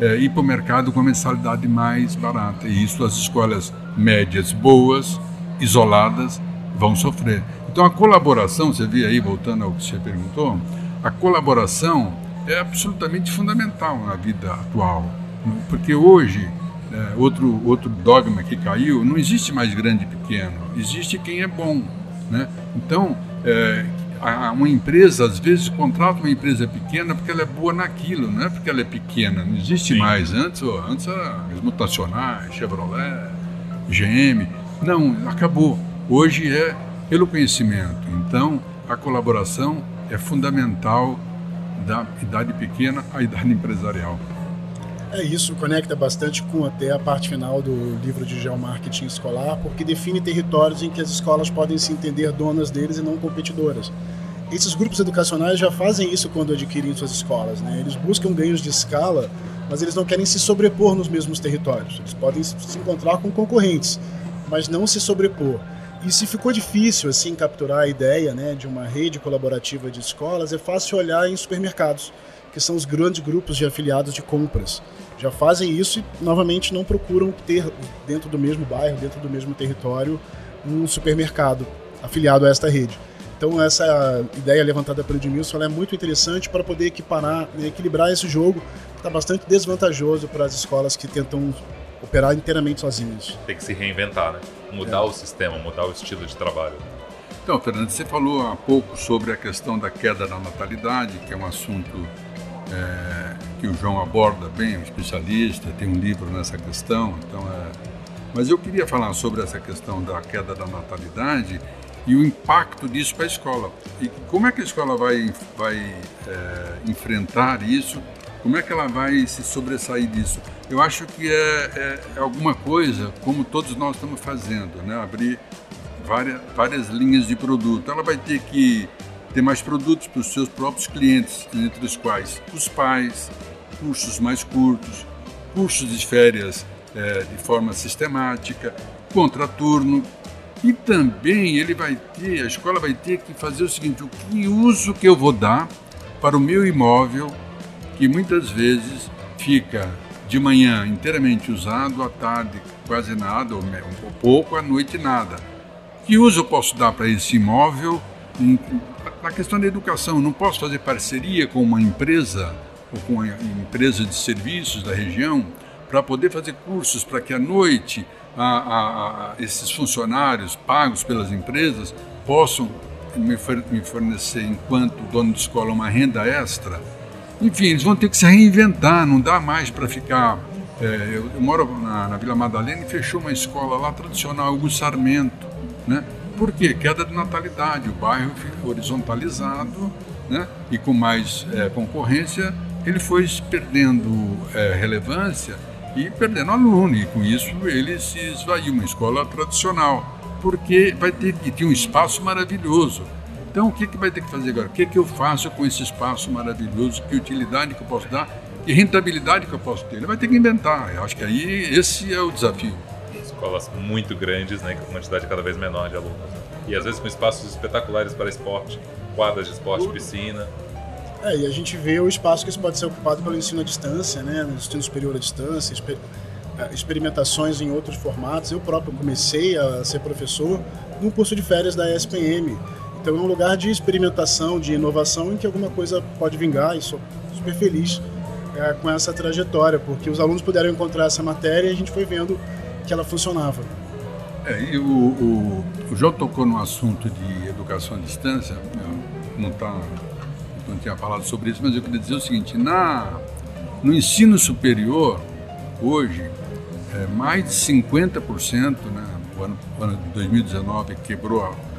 é, ir para o mercado com a mensalidade mais barata. E isso as escolas médias boas, isoladas, vão sofrer. Então a colaboração, você vê aí, voltando ao que você perguntou, a colaboração é absolutamente fundamental na vida atual. Porque hoje, é, outro, outro dogma que caiu, não existe mais grande e pequeno, existe quem é bom. Né? Então, é, uma empresa, às vezes, contrata uma empresa pequena porque ela é boa naquilo, não é porque ela é pequena. Não existe Sim. mais. Antes, antes era as mutacionais, Chevrolet, GM. Não, acabou. Hoje é pelo conhecimento. Então, a colaboração é fundamental da idade pequena à idade empresarial. É isso, conecta bastante com até a parte final do livro de geomarketing escolar, porque define territórios em que as escolas podem se entender donas deles e não competidoras. Esses grupos educacionais já fazem isso quando adquirem suas escolas, né? Eles buscam ganhos de escala, mas eles não querem se sobrepor nos mesmos territórios. Eles podem se encontrar com concorrentes, mas não se sobrepor. E se ficou difícil assim capturar a ideia né, de uma rede colaborativa de escolas, é fácil olhar em supermercados, que são os grandes grupos de afiliados de compras. Já fazem isso e, novamente, não procuram ter dentro do mesmo bairro, dentro do mesmo território, um supermercado afiliado a esta rede. Então, essa ideia levantada pelo Edmilson é muito interessante para poder equiparar, né, equilibrar esse jogo, que está bastante desvantajoso para as escolas que tentam operar inteiramente sozinhos. Tem que se reinventar, né? Mudar é. o sistema, mudar o estilo de trabalho. Então, Fernando, você falou há pouco sobre a questão da queda da natalidade, que é um assunto é, que o João aborda bem, um especialista, tem um livro nessa questão. Então, é... Mas eu queria falar sobre essa questão da queda da natalidade e o impacto disso para a escola. E como é que a escola vai, vai é, enfrentar isso Como é que ela vai se sobressair disso? Eu acho que é, é, é alguma coisa, como todos nós estamos fazendo, né? abrir várias, várias linhas de produto. Ela vai ter que ter mais produtos para os seus próprios clientes, entre os quais os pais, cursos mais curtos, cursos de férias é, de forma sistemática, contraturno. E também ele vai ter, a escola vai ter que fazer o seguinte: o que uso que eu vou dar para o meu imóvel, que muitas vezes fica de manhã inteiramente usado, à tarde quase nada, ou um pouco, à noite nada. Que uso eu posso dar para esse imóvel? Na questão da educação, não posso fazer parceria com uma empresa ou com a empresa de serviços da região para poder fazer cursos para que à noite a, a, a, esses funcionários pagos pelas empresas possam me, fornecer, enquanto dono de escola, uma renda extra. Enfim, eles vão ter que se reinventar, não dá mais para ficar. É, eu, eu, moro na, na, Vila Madalena e fechou uma escola lá tradicional, Augusto Sarmento. Né? Por quê? Queda de natalidade, o bairro ficou horizontalizado né? e com mais é, concorrência, ele foi perdendo é, relevância e perdendo aluno, e com isso ele se esvaiu, uma escola tradicional, porque vai ter que ter um espaço maravilhoso. Então, o que, que vai ter que fazer agora? O que, que eu faço com esse espaço maravilhoso? Que utilidade que eu posso dar? Que rentabilidade que eu posso ter? Ele vai ter que inventar. Eu acho que aí esse é o desafio. Escolas muito grandes, né, com quantidade cada vez menor de alunos. E às vezes com espaços espetaculares para esporte, quadras de esporte, piscina. É, e a gente vê o espaço que isso pode ser ocupado pelo ensino à distância, né, no ensino superior à distância, exper é, experimentações em outros formatos. Eu próprio comecei a ser professor num curso de férias da ESPM. Então é um lugar de experimentação, de inovação em que alguma coisa pode vingar e sou super feliz é, com essa trajetória, porque os alunos puderam encontrar essa matéria e a gente foi vendo que ela funcionava. É, e o, o, o João tocou no assunto de educação à distância, não está não tinha falado sobre isso, mas eu queria dizer o seguinte: na, no ensino superior, hoje, é, mais de 50%, né, o ano, ano de 2019 quebrou a,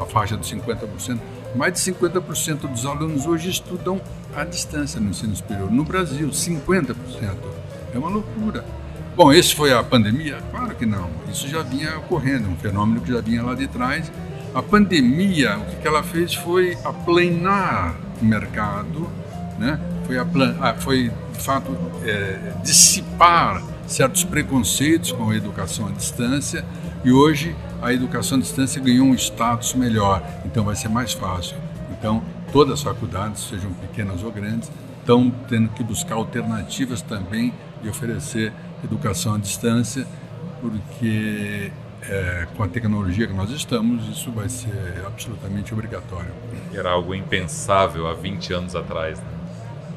a faixa de 50%, mais de 50% dos alunos hoje estudam à distância no ensino superior. No Brasil, 50%. É uma loucura. Bom, esse foi a pandemia? Claro que não. Isso já vinha ocorrendo, um fenômeno que já vinha lá de trás. A pandemia, o que ela fez foi aplanar o mercado, né? foi, a, foi de fato é, dissipar certos preconceitos com a educação à distância e hoje a educação à distância ganhou um status melhor, então vai ser mais fácil. Então, todas as faculdades, sejam pequenas ou grandes, estão tendo que buscar alternativas também de oferecer educação à distância, porque é, com a tecnologia que nós estamos, isso vai ser absolutamente obrigatório. Era algo impensável há 20 anos atrás. Né?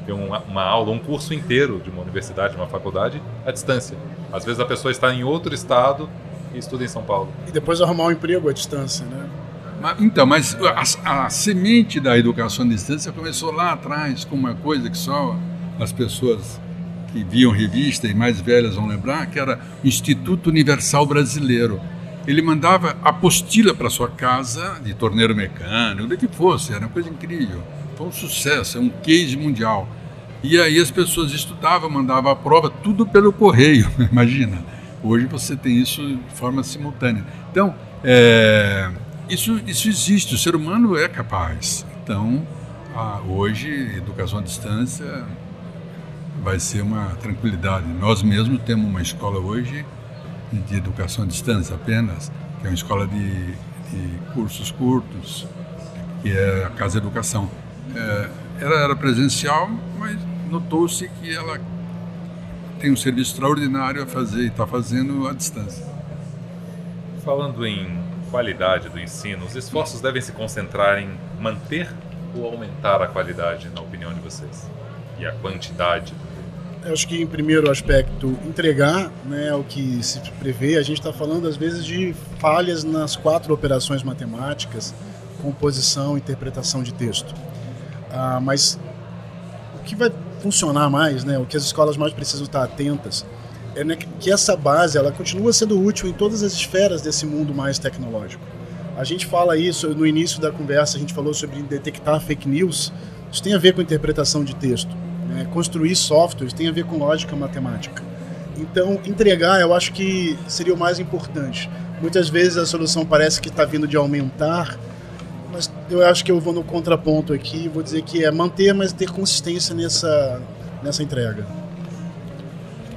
Ter uma, uma, aula, um curso inteiro de uma universidade, de uma faculdade, à distância. Às vezes a pessoa está em outro estado e estuda em São Paulo. E depois arrumar um emprego à distância, né? Mas, então, mas a, a semente da educação à distância começou lá atrás, com uma coisa que só as pessoas que viam revista e mais velhas vão lembrar, que era o Instituto Universal Brasileiro ele mandava apostila para sua casa de torneiro mecânico, do que fosse, era uma coisa incrível. Foi um sucesso, é um case mundial. E aí as pessoas estudavam, mandavam a prova, tudo pelo correio, (laughs) imagina. Hoje você tem isso de forma simultânea. Então, é, isso, isso existe, o ser humano é capaz. Então, a, hoje, educação à distância vai ser uma tranquilidade. Nós mesmos temos uma escola hoje de educação à distância apenas, que é uma escola de, de cursos curtos, que é a Casa Educação. É, ela era presencial, mas notou-se que ela tem um serviço extraordinário a fazer e está fazendo à distância. Falando em qualidade do ensino, os esforços devem se concentrar em manter ou aumentar a qualidade, na opinião de vocês? E a quantidade eu acho que em primeiro aspecto entregar né, o que se prevê. A gente está falando às vezes de falhas nas quatro operações matemáticas, composição, interpretação de texto. Ah, mas o que vai funcionar mais, né, o que as escolas mais precisam estar atentas, é né, que essa base ela continua sendo útil em todas as esferas desse mundo mais tecnológico. A gente fala isso no início da conversa, a gente falou sobre detectar fake news. Isso tem a ver com interpretação de texto Né? Construir softwares tem a ver com lógica matemática. Então, entregar eu acho que seria o mais importante. Muitas vezes a solução parece que está vindo de aumentar, mas eu acho que eu vou no contraponto aqui vou dizer que é manter, mas ter consistência nessa, nessa entrega.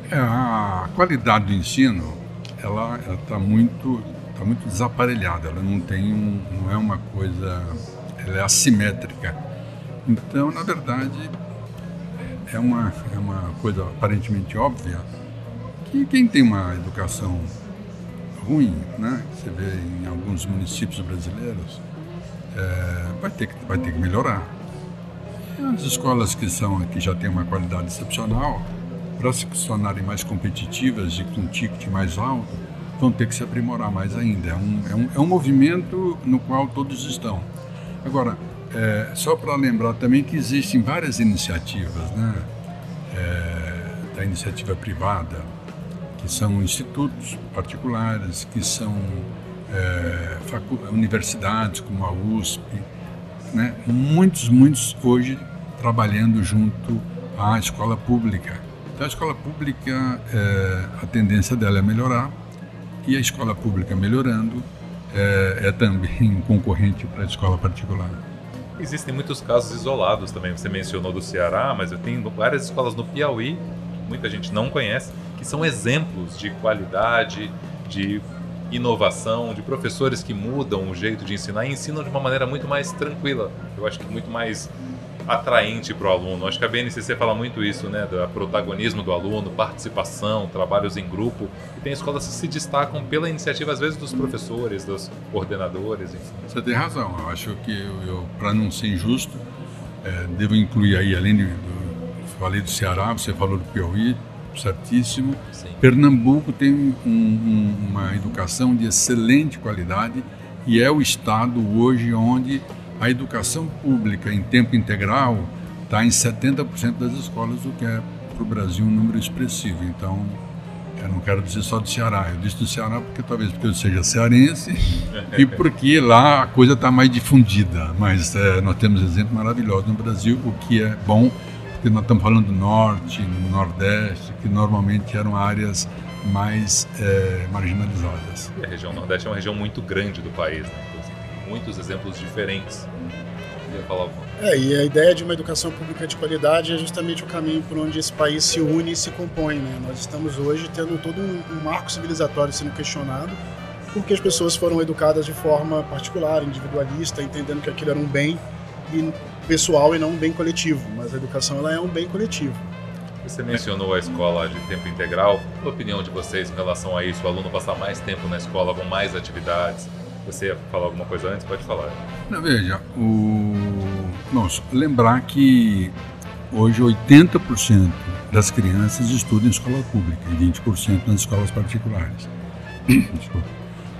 É, a qualidade do ensino, ela está muito, tá muito desaparelhada. Ela não tem um, não é uma coisa, ela é assimétrica. Então, na verdade, é uma, é uma coisa aparentemente óbvia que quem tem uma educação ruim, né, que você vê em alguns municípios brasileiros, é, vai, ter que, vai ter que melhorar. As escolas que, são, que já têm uma qualidade excepcional, para se tornarem mais competitivas e com um ticket mais alto, vão ter que se aprimorar mais ainda. É um, é um, é um movimento no qual todos estão. Agora, é, só para lembrar também que existem várias iniciativas, né? É, da iniciativa privada, que são institutos particulares, que são é, universidades como a USP, né? muitos, muitos hoje trabalhando junto à escola pública. Então a escola pública, é, a tendência dela é melhorar e a escola pública melhorando é, é também (laughs) concorrente para a escola particular. Existem muitos casos isolados também. Você mencionou do Ceará, mas eu tenho várias escolas no Piauí, muita gente não conhece, que são exemplos de qualidade, de inovação, de professores que mudam o jeito de ensinar e ensinam de uma maneira muito mais tranquila. Eu acho que muito mais atraente para o aluno. Acho que a BNCC fala muito isso, né? Do protagonismo do aluno, participação, trabalhos em grupo. E tem escolas que se destacam pela iniciativa, às vezes, dos professores, dos coordenadores, enfim. Você tem razão. Eu acho que, eu, eu para não ser injusto, é, devo incluir aí, além do, do. Falei do Ceará, você falou do Piauí, certíssimo. Sim. Pernambuco tem um, um, uma educação de excelente qualidade e é o estado hoje onde a educação pública em tempo integral está em 70% das escolas, o que é para o Brasil um número expressivo. Então, eu não quero dizer só do Ceará, eu disse do Ceará porque talvez porque eu seja cearense (laughs) e porque lá a coisa está mais difundida. Mas é, nós temos exemplos maravilhosos no Brasil, o que é bom porque nós estamos falando do norte, no nordeste, que normalmente eram áreas mais é, marginalizadas. E a região nordeste é uma região muito grande do país, né? Então, assim, tem muitos exemplos diferentes. Falar... É, e a ideia de uma educação pública de qualidade é justamente o caminho por onde esse país se une e se compõe. Né? Nós estamos hoje tendo todo um, um marco civilizatório sendo questionado porque as pessoas foram educadas de forma particular, individualista, entendendo que aquilo era um bem e pessoal e não um bem coletivo, mas a educação ela é um bem coletivo. Você mencionou a escola de tempo integral. Qual a opinião de vocês em relação a isso? O aluno passar mais tempo na escola com mais atividades? Você ia falar alguma coisa antes? Pode falar. Não, veja, o... Nossa, lembrar que hoje 80% das crianças estudam em escola pública e 20% nas escolas particulares. (clears throat)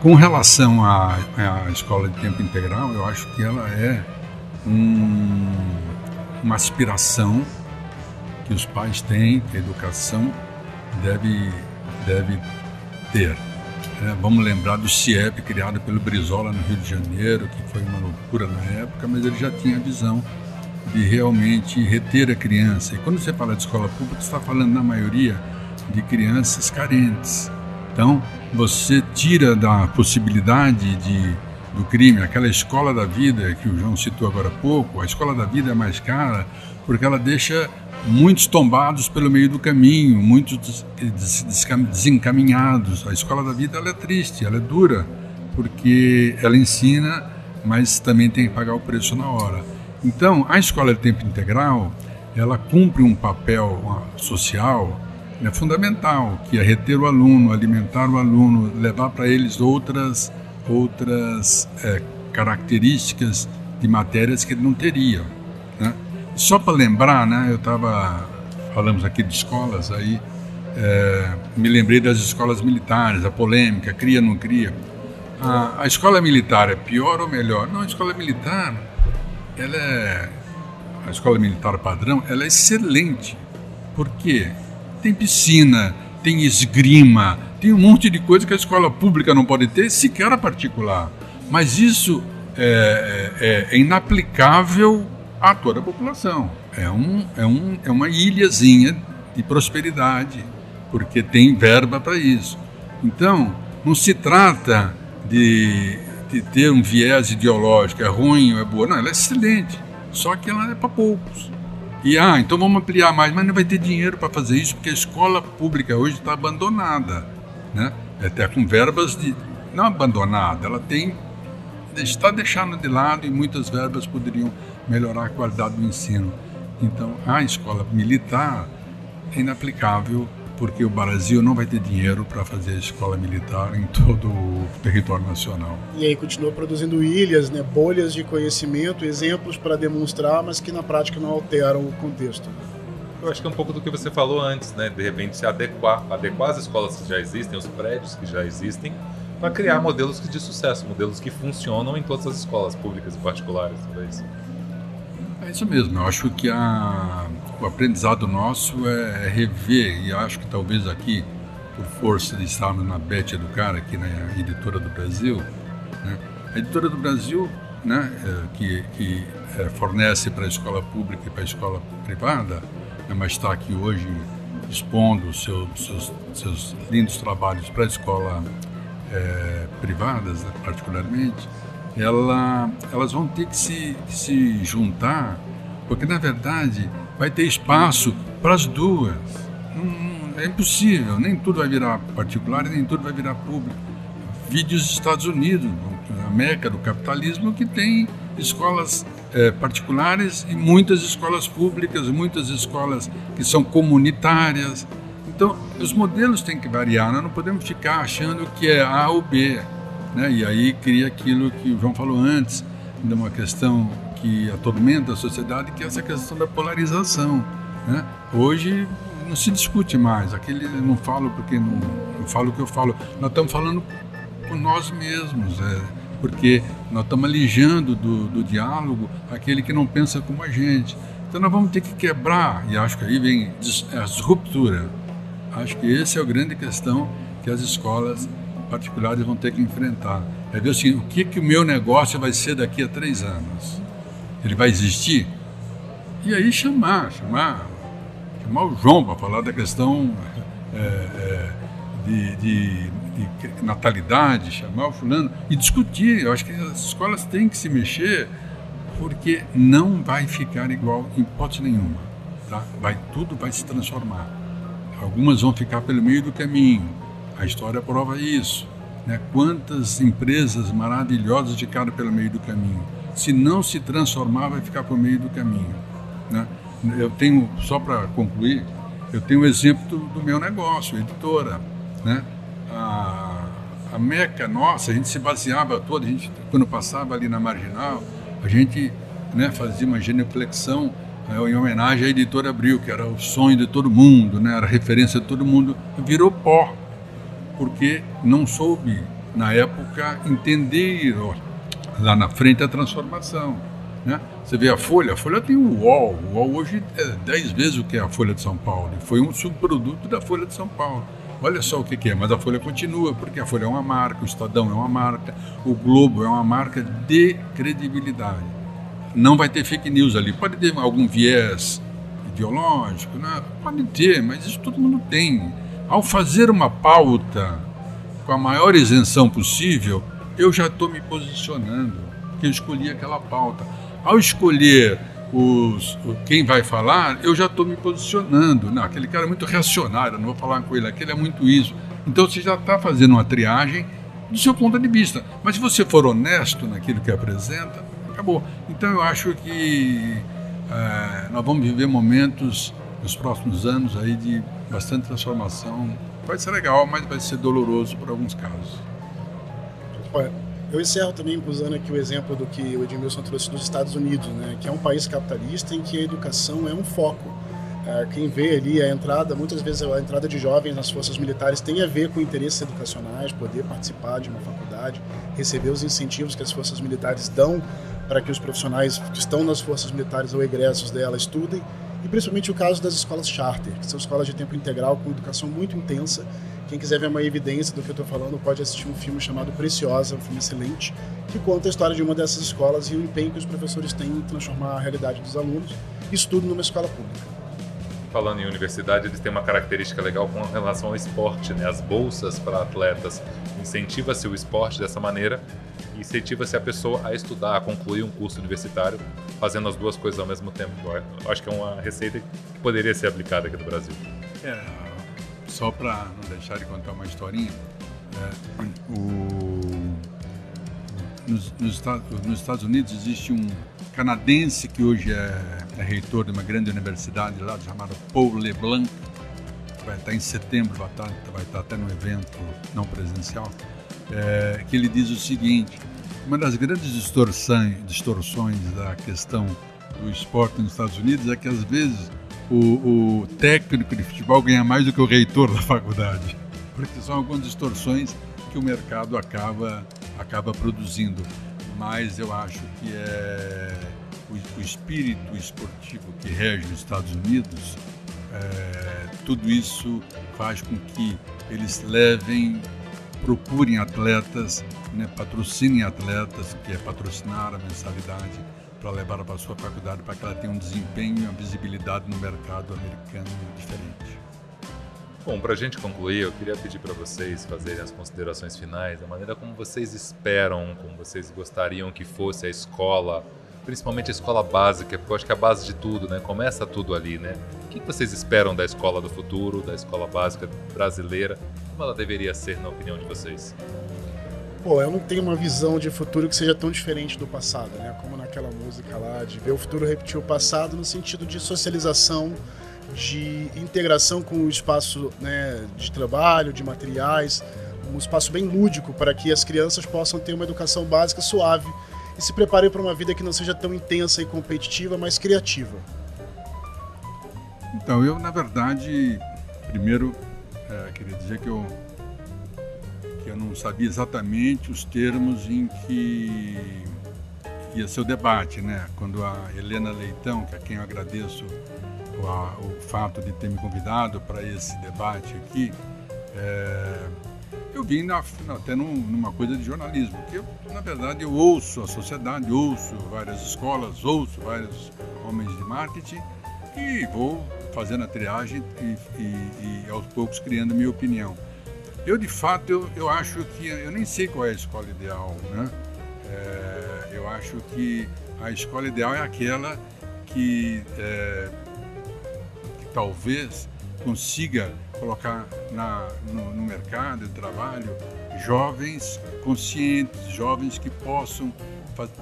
Com relação à, à escola de tempo integral, eu acho que ela é um, uma aspiração que os pais têm, que a educação deve, deve ter. É, vamos lembrar do CIEP, criado pelo Brizola no Rio de Janeiro, que foi uma loucura na época, mas ele já tinha a visão de realmente reter a criança. E quando você fala de escola pública, você está falando, na maioria, de crianças carentes. Então, você tira da possibilidade de do crime, aquela escola da vida que o João citou agora há pouco, a escola da vida é mais cara porque ela deixa muitos tombados pelo meio do caminho, muitos desencaminhados. A escola da vida ela é triste, ela é dura, porque ela ensina, mas também tem que pagar o preço na hora. Então, a escola de tempo integral, ela cumpre um papel social né, fundamental, que é reter o aluno, alimentar o aluno, levar para eles outras outras é, características de matérias que ele não teria. Né? Só para lembrar, né, eu estava, falamos aqui de escolas, aí é, me lembrei das escolas militares, a polêmica, cria, não cria. A, a escola militar é pior ou melhor? Não, a escola militar, ela é, a escola militar padrão, ela é excelente. Por quê? Tem piscina, tem esgrima, tem um monte de coisa que a escola pública não pode ter, sequer a particular. Mas isso é, é, é inaplicável a toda a população. é, um, é, um, é uma ilhazinha de prosperidade, porque tem verba para isso. Então, não se trata de, de ter um viés ideológico, é ruim ou é boa. Não, ela é excelente, só que ela é para poucos. E, ah, então vamos ampliar mais, mas não vai ter dinheiro para fazer isso, porque a escola pública hoje está abandonada. Né? Até com verbas de. Não abandonada, ela tem. está deixando de lado e muitas verbas poderiam melhorar a qualidade do ensino. Então, a escola militar é inaplicável porque o Brasil não vai ter dinheiro para fazer escola militar em todo o território nacional. E aí continua produzindo ilhas, né, bolhas de conhecimento, exemplos para demonstrar, mas que na prática não alteram o contexto. Eu acho que é um pouco do que você falou antes, né? De repente se adequar, adequar as escolas que já existem, os prédios que já existem, para criar modelos de sucesso, modelos que funcionam em todas as escolas públicas e particulares, talvez. É isso mesmo. Eu acho que a, o aprendizado nosso é, é rever, e acho que talvez aqui, por força de estarmos na Bet Educar, aqui na Editora do Brasil, né? a Editora do Brasil, né, é, que, que é, fornece para a escola pública e para a escola privada, mas está aqui hoje expondo seu, seus, seus lindos trabalhos para a escola é, privadas, né, particularmente, ela, elas vão ter que se, se juntar, porque na verdade vai ter espaço para as duas. é impossível, nem tudo vai virar particular e nem tudo vai virar público. Vídeos dos Estados Unidos, a meca do capitalismo, que tem escolas é, particulares e muitas escolas públicas, muitas escolas que são comunitárias. Então, os modelos têm que variar, nós não podemos ficar achando que é A ou B. Né? E aí cria aquilo que o João falou antes, de uma questão que atormenta a sociedade, que é essa questão da polarização. Né? Hoje não se discute mais, aquele não falo porque não, não falo o que eu falo, nós estamos falando com nós mesmos, é, porque nós estamos alijando do, do diálogo aquele que não pensa como a gente. Então nós vamos ter que quebrar, e acho que aí vem a disruptura. Acho que essa é a grande questão que as escolas particulares vão ter que enfrentar. É ver assim, o que, que o meu negócio vai ser daqui a três anos? Ele vai existir? E aí chamar, chamar, chamar o João para falar da questão (laughs) é, é, de, de, de, natalidade, chamar o fulano e discutir. Eu acho que as escolas têm que se mexer porque não vai ficar igual em hipótese nenhuma. Tá? Vai, tudo vai se transformar. Algumas vão ficar pelo meio do caminho, a história prova isso. Né? Quantas empresas maravilhosas ficaram pelo meio do caminho. Se não se transformar, vai ficar pelo meio do caminho. Né? Eu tenho, só para concluir, eu tenho um exemplo do, do, meu negócio, editora. Né? A, a meca nossa, a gente se baseava toda, a gente, quando passava ali na marginal, a gente né, fazia uma genuflexão é, em homenagem à editora Abril, que era o sonho de todo mundo, né, era referência de todo mundo, virou pó porque não soube, na época, entender lá na frente a transformação. Né? Você vê a Folha, a Folha tem o UOL, o UOL hoje é dez vezes o que é a Folha de São Paulo, foi um subproduto da Folha de São Paulo. Olha só o que, que é, mas a Folha continua, porque a Folha é uma marca, o Estadão é uma marca, o Globo é uma marca de credibilidade. Não vai ter fake news ali, pode ter algum viés ideológico, né? pode ter, mas isso todo mundo tem. Ao fazer uma pauta com a maior isenção possível, eu já estou me posicionando, que eu escolhi aquela pauta. Ao escolher os, quem vai falar, eu já estou me posicionando. Não, aquele cara é muito reacionário, não vou falar com ele, aquele é muito isso. Então você já está fazendo uma triagem do seu ponto de vista. Mas se você for honesto naquilo que apresenta, acabou. Então eu acho que é, nós vamos viver momentos nos próximos anos aí de bastante transformação. Vai ser legal, mas vai ser doloroso por alguns casos. Olha, eu encerro também usando aqui o exemplo do que o Edmilson trouxe dos Estados Unidos, né, que é um país capitalista em que a educação é um foco. É, quem vê ali a entrada, muitas vezes a entrada de jovens nas forças militares tem a ver com interesses educacionais, poder participar de uma faculdade, receber os incentivos que as forças militares dão para que os profissionais que estão nas forças militares ou egressos dela estudem e principalmente o caso das escolas charter, que são escolas de tempo integral com educação muito intensa, Quem quiser ver uma evidência do que eu estou falando, pode assistir um filme chamado Preciosa, um filme excelente, que conta a história de uma dessas escolas e o empenho que os professores têm em transformar a realidade dos alunos. Estudo numa escola pública falando em universidade, eles têm uma característica legal com relação ao esporte, né? As bolsas para atletas incentiva-se o esporte dessa maneira e incentiva-se a pessoa a estudar, a concluir um curso universitário, fazendo as duas coisas ao mesmo tempo. Eu acho que é uma receita que poderia ser aplicada aqui no Brasil. É, só para não deixar de contar uma historinha, é, o, nos, nos, nos Estados Unidos existe um canadense que hoje é, é, reitor de uma grande universidade lá, chamada Paul LeBlanc, vai estar em setembro, vai estar, vai estar até no evento não presencial, é, que ele diz o seguinte, uma das grandes distorções, distorções da questão do esporte nos Estados Unidos é que às vezes o, o técnico de futebol ganha mais do que o reitor da faculdade, porque são algumas distorções que o mercado acaba, acaba produzindo. Mas eu acho que é o, o espírito esportivo que rege os Estados Unidos, é, tudo isso faz com que eles levem, procurem atletas, né, patrocinem atletas, que é patrocinar a mensalidade para levar para a sua faculdade, para que ela tenha um desempenho e uma visibilidade no mercado americano diferente. Bom, para a gente concluir, eu queria pedir para vocês fazerem as considerações finais, da maneira como vocês esperam, como vocês gostariam que fosse a escola, principalmente a escola básica, porque eu acho que é a base de tudo, né? Começa tudo ali, né? O que vocês esperam da escola do futuro, da escola básica brasileira? Como ela deveria ser, na opinião de vocês? Pô, eu não tenho uma visão de futuro que seja tão diferente do passado, né? Como naquela música lá, de ver o futuro repetir o passado no sentido de socialização de integração com o espaço né, de trabalho, de materiais, um espaço bem lúdico para que as crianças possam ter uma educação básica suave e se preparem para uma vida que não seja tão intensa e competitiva, mas criativa. Então, eu, na verdade, primeiro, é, queria dizer que eu, que eu não sabia exatamente os termos em que ia ser o debate, né? Quando a Helena Leitão, que é quem eu agradeço a, o fato de ter me convidado para esse debate aqui, é, eu vim na, até num, numa coisa de jornalismo, que eu, na verdade eu ouço a sociedade, ouço várias escolas, ouço vários homens de marketing e vou fazendo a triagem e, e, e aos poucos criando minha opinião. Eu, de fato, eu, eu acho que, eu nem sei qual é a escola ideal, né? É, eu acho que a escola ideal é aquela que é, talvez consiga colocar na, no, no, mercado de trabalho jovens conscientes, jovens que possam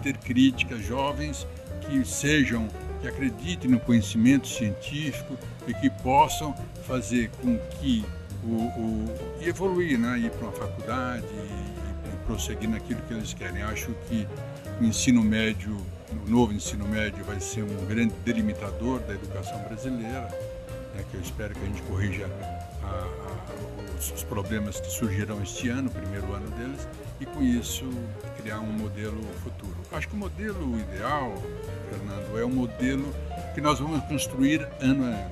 ter críticas, jovens que sejam, que acreditem no conhecimento científico e que possam fazer com que o, o evoluir, né? ir para uma faculdade e, e prosseguir naquilo que eles querem. Acho que o ensino médio, o novo ensino médio vai ser um grande delimitador da educação brasileira né, que eu espero que a gente corrija a, a, os, os, problemas que surgirão este ano, o primeiro ano deles, e com isso criar um modelo futuro. Acho que o modelo ideal, Fernando, é um modelo que nós vamos construir ano a ano.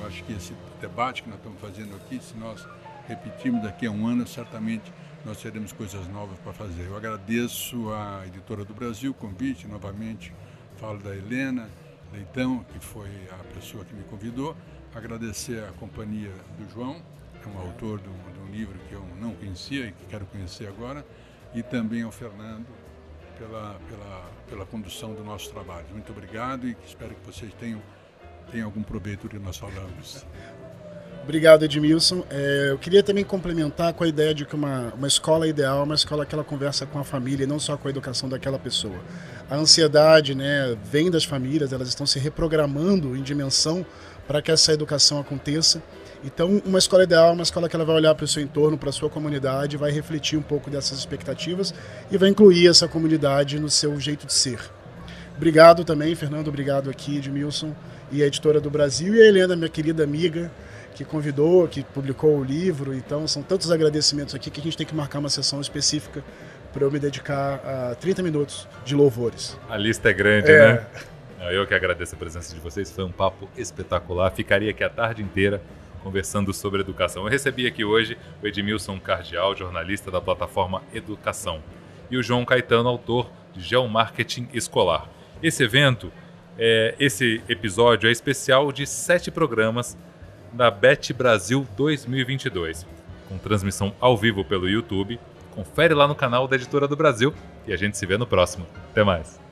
Eu acho que esse debate que nós estamos fazendo aqui, se nós repetirmos daqui a um ano, certamente nós teremos coisas novas para fazer. Eu agradeço à Editora do Brasil o convite, novamente falo da Helena Leitão, que foi a pessoa que me convidou, agradecer a companhia do João, que é um autor de um, de um livro que eu não conhecia e que quero conhecer agora, e também ao Fernando pela, pela, pela condução do nosso trabalho. Muito obrigado e espero que vocês tenham, tenham algum proveito do que nós falamos. (laughs) Obrigado, Edmilson. É, eu queria também complementar com a ideia de que uma, uma escola ideal é uma escola que ela conversa com a família e não só com a educação daquela pessoa. A ansiedade né, vem das famílias, elas estão se reprogramando em dimensão para que essa educação aconteça. Então, uma escola ideal é uma escola que ela vai olhar para o seu entorno, para a sua comunidade, vai refletir um pouco dessas expectativas e vai incluir essa comunidade no seu jeito de ser. Obrigado também, Fernando, obrigado aqui, Edmilson, e a editora do Brasil, e a Helena, minha querida amiga, que convidou, que publicou o livro. Então, são tantos agradecimentos aqui que a gente tem que marcar uma sessão específica para eu me dedicar a 30 minutos de louvores. A lista é grande, é. né? Eu que agradeço a presença de vocês, foi um papo espetacular. Ficaria aqui a tarde inteira conversando sobre educação. Eu recebi aqui hoje o Edmilson Cardial, jornalista da plataforma Educação, e o João Caetano, autor de Geomarketing Escolar. Esse evento, é, esse episódio é especial de sete programas da Bet Brasil 2022, com transmissão ao vivo pelo YouTube. Confere lá no canal da Editora do Brasil e a gente se vê no próximo. Até mais!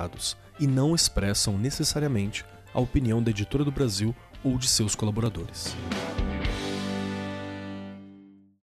e não expressam necessariamente a opinião da Editora do Brasil ou de seus colaboradores.